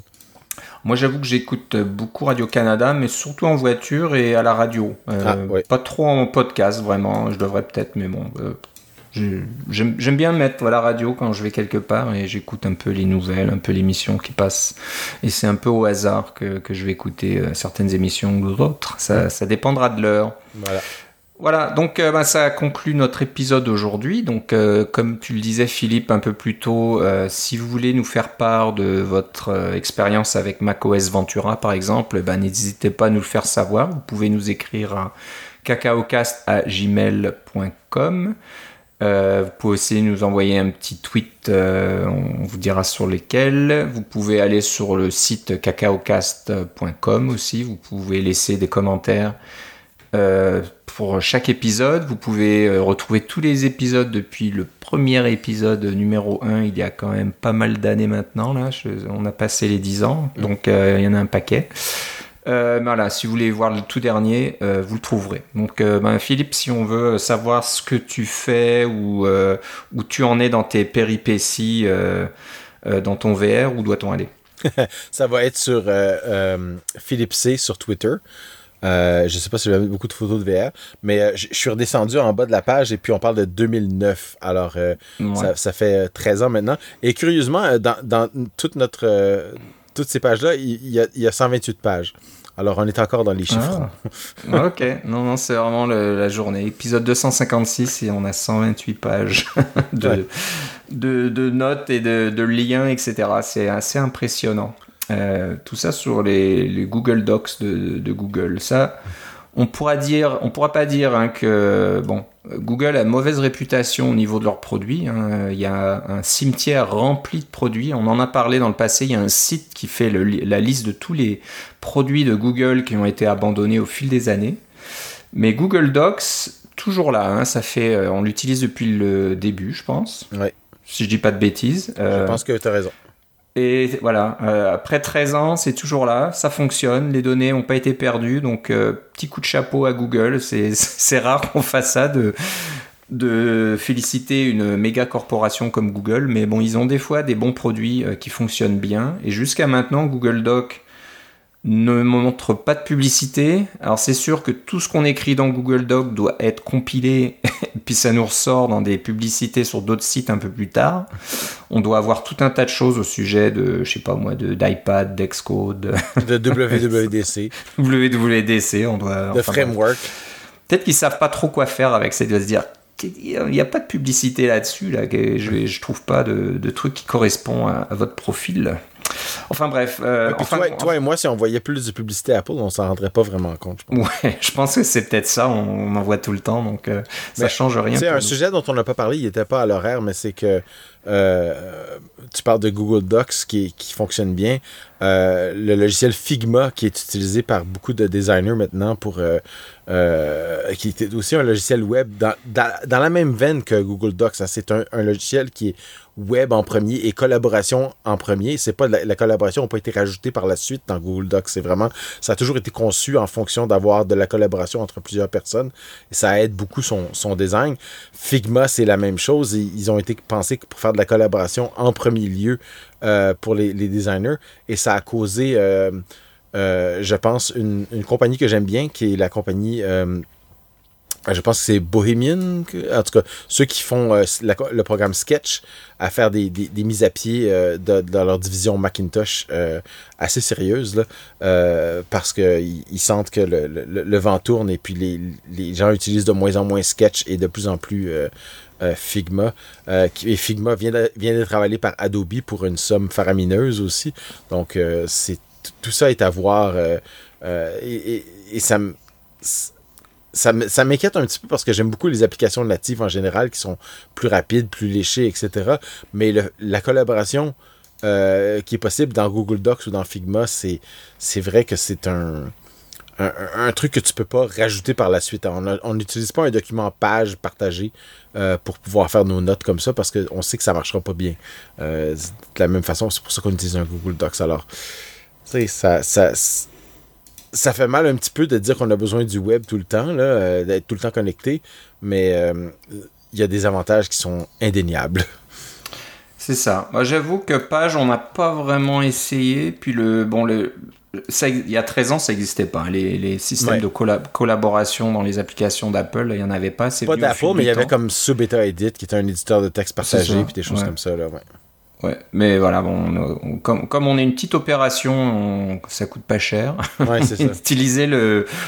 Moi, j'avoue que j'écoute beaucoup Radio-Canada, mais surtout en voiture et à la radio. Euh, ah, pas trop en podcast, vraiment. Je devrais peut-être, mais bon. J'aime bien mettre à la radio quand je vais quelque part et j'écoute un peu les nouvelles, un peu l'émission qui passe. Et c'est un peu au hasard que, que je vais écouter certaines émissions ou d'autres. Ça, ça dépendra de l'heure. Voilà. Voilà, donc euh, bah, ça conclut notre épisode aujourd'hui. Donc, euh, comme tu le disais, Philippe, un peu plus tôt, euh, si vous voulez nous faire part de votre expérience avec macOS Ventura, par exemple, bah, n'hésitez pas à nous le faire savoir. Vous pouvez nous écrire à cacaocast@gmail.com. vous pouvez aussi nous envoyer un petit tweet, on vous dira sur lesquels. Vous pouvez aller sur le site cacaocast.com aussi. Vous pouvez laisser des commentaires pour chaque épisode. Vous pouvez euh, retrouver tous les épisodes depuis le premier épisode numéro 1, il y a quand même pas mal d'années maintenant. Là. on a passé les 10 ans, mm. donc euh, il y en a un paquet. voilà, si vous voulez voir le tout dernier, vous le trouverez. Donc, ben, Philippe, si on veut savoir ce que tu fais ou où tu en es dans tes péripéties dans ton VR, où doit-on aller? Ça va être sur Philippe C sur Twitter. Euh, je sais pas si j'avais beaucoup de photos de VR, mais euh, je suis redescendu en bas de la page et puis on parle de 2009. Alors, euh, ça, fait 13 ans maintenant. Et curieusement, dans, dans toute notre, toutes ces pages-là, il y, a, y, a, 128 pages. Alors, on est encore dans les chiffres. Ah. ok, non, non, c'est vraiment la journée. Épisode 256 et on a 128 pages de, de, de, notes et de, de liens, etc. C'est assez impressionnant. Euh, tout ça sur les, Google Docs de, Google. Ça, on pourra dire, on pourra pas dire hein, que bon, Google a mauvaise réputation au niveau de leurs produits. Hein. Il y a un cimetière rempli de produits. On en a parlé dans le passé. Il y a un site qui fait la liste de tous les produits de Google qui ont été abandonnés au fil des années. Mais Google Docs, toujours là. Hein. ça fait, euh, on l'utilise depuis le début, je pense. Ouais. Si je dis pas de bêtises. je euh, pense que tu as raison. Et voilà, euh, après 13 ans, c'est toujours là, ça fonctionne, les données n'ont pas été perdues, donc euh, petit coup de chapeau à Google, c'est rare qu'on fasse ça de, de féliciter une méga corporation comme Google, mais bon, ils ont des fois des bons produits euh, qui fonctionnent bien, et jusqu'à maintenant, Google Doc ne montre pas de publicité. Alors c'est sûr que tout ce qu'on écrit dans Google Doc doit être compilé, puis ça nous ressort dans des publicités sur d'autres sites un peu plus tard. On doit avoir tout un tas de choses au sujet de, je sais pas moi, de d'iPad, d'Excode, de WWDC, WWDC, on doit. De framework. Peut-être qu'ils savent pas trop quoi faire avec ça. Ils doivent se dire, il n'y a pas de publicité là-dessus, là, je, je trouve pas de, de truc qui correspond à votre profil. Enfin bref. Euh, toi, et moi, si on voyait plus de publicité Apple, on s'en rendrait pas vraiment compte. Je pense. Ouais, je pense que c'est peut-être ça. On, en voit tout le temps, donc euh, ça change rien. C'est un sujet dont on n'a pas parlé, il n'était pas à l'horaire, mais c'est que euh, tu parles de Google Docs qui, qui fonctionne bien. Euh, le logiciel Figma qui est utilisé par beaucoup de designers maintenant pour qui est aussi un logiciel web dans, dans, la même veine que Google Docs. C'est un, un, logiciel qui est web en premier et collaboration en premier. C'est pas la, collaboration n'a pas été rajoutée par la suite dans Google Docs. C'est vraiment ça a toujours été conçu en fonction d'avoir de la collaboration entre plusieurs personnes et ça aide beaucoup son, design. Figma c'est la même chose. Ils ont été pensés pour faire de la collaboration en premier lieu euh, pour les, designers et ça a causé euh, euh, je pense, une, compagnie que j'aime bien, qui est la compagnie je pense que c'est Bohemian, en tout cas, ceux qui font euh, le programme Sketch à faire des, des, mises à pied euh, dans leur division Macintosh euh, assez sérieuses, là, parce qu'ils ils sentent que le, vent tourne et puis les, les, gens utilisent de moins en moins Sketch et de plus en plus Figma. et Figma vient d'être vient travaillé par Adobe pour une somme faramineuse aussi. Donc, c'est tout ça est à voir et ça me ça m'inquiète un petit peu parce que j'aime beaucoup les applications natives en général qui sont plus rapides, plus léchées, etc. Mais la collaboration euh, qui est possible dans Google Docs ou dans Figma, c'est vrai que c'est un, un, truc que tu peux pas rajouter par la suite. On n'utilise pas un document page partagé euh, pour pouvoir faire nos notes comme ça parce qu'on sait que ça marchera pas bien. Euh, de la même façon, c'est pour ça qu'on utilise un Google Docs. Alors, tu sais, ça, ça ça fait mal un petit peu de dire qu'on a besoin du web tout le temps, euh, d'être tout le temps connecté, mais euh, il y a des avantages qui sont indéniables. C'est ça. Moi, j'avoue que Page, on n'a pas vraiment essayé. Puis le bon, le, il y a 13 ans, ça n'existait pas. Les, systèmes de collaboration dans les applications d'Apple, il n'y en avait pas. Pas d'Apple, mais il y avait comme Subeta Edit, qui est un éditeur de texte partagé, puis des choses comme ça. Là, ouais. Ouais, mais voilà, bon, comme, comme on est une petite opération, ça coûte pas cher. Ouais. Utiliser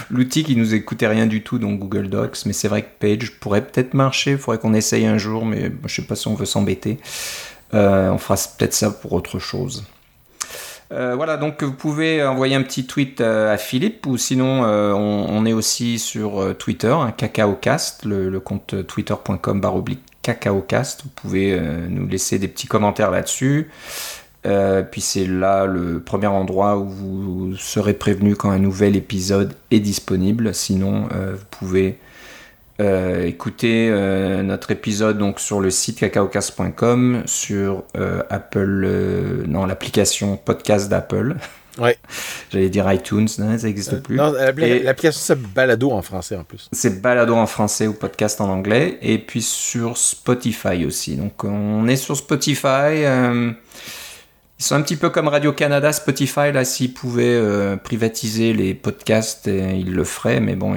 l'outil qui nous coûtait rien du tout, donc Google Docs. Mais c'est vrai que Page pourrait peut-être marcher. Il faudrait qu'on essaye un jour, mais je sais pas si on veut s'embêter. Euh, on fera peut-être ça pour autre chose. Euh, voilà, donc vous pouvez envoyer un petit tweet euh, à Philippe ou sinon on, est aussi sur Twitter, un cacaocast, le, le compte twitter.com baroblique CacaoCast. Vous pouvez euh, nous laisser des petits commentaires là-dessus. Euh, puis c'est là le premier endroit où vous serez prévenu quand un nouvel épisode est disponible. Sinon, euh, vous pouvez écouter notre épisode donc sur le site cacaocast.com, sur Apple, non l'application podcast d'Apple. Ouais. J'allais dire iTunes, ça n'existe euh, plus. Non, l'application c'est Balado en français en plus. C'est Balado en français ou podcast en anglais. Et puis sur Spotify aussi. Donc on est sur Spotify. Euh, ils sont un petit peu comme Radio-Canada, Spotify. Là, s'ils pouvaient euh, privatiser les podcasts, ils le feraient. Mais bon,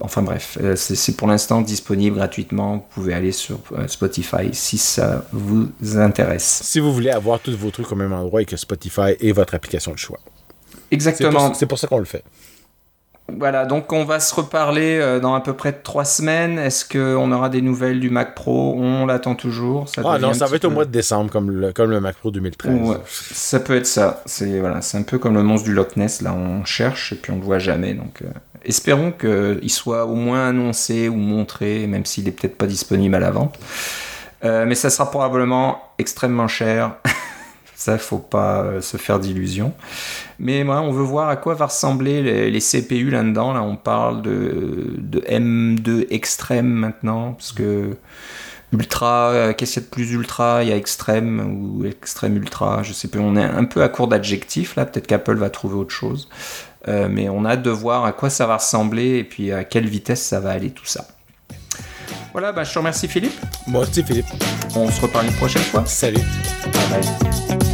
Enfin bref, c'est pour l'instant disponible gratuitement. Vous pouvez aller sur Spotify si ça vous intéresse. Si vous voulez avoir tous vos trucs au même endroit et que Spotify est votre application de choix. Exactement. C'est pour, ça qu'on le fait. Voilà, donc on va se reparler euh, dans à peu près trois semaines. Est-ce qu'on aura des nouvelles du Mac Pro? On l'attend toujours. Ça ah non, ça va être au mois de décembre, comme le, comme le Mac Pro 2013. ça peut être ça. C'est voilà, un peu comme le monstre du Loch Ness. Là, on cherche et puis on ne le voit jamais. Donc, euh, espérons qu'il soit au moins annoncé ou montré, même s'il est peut-être pas disponible à la vente. mais ça sera probablement extrêmement cher. Ça, faut pas euh, se faire d'illusions. Mais moi, on veut voir à quoi va ressembler les, CPU là-dedans. Là, on parle de, M2 extrême maintenant, parce que ultra, euh, qu'est-ce qu'il y a de plus ultra? Il y a extrême ou extrême ultra, je sais plus. On est un peu à court d'adjectifs là. Peut-être qu'Apple va trouver autre chose. Euh, mais on a hâte de voir à quoi ça va ressembler et puis à quelle vitesse ça va aller tout ça. Voilà, bah, je te remercie Philippe. Moi aussi Philippe. On se reparle une prochaine fois. Salut. Bye bye.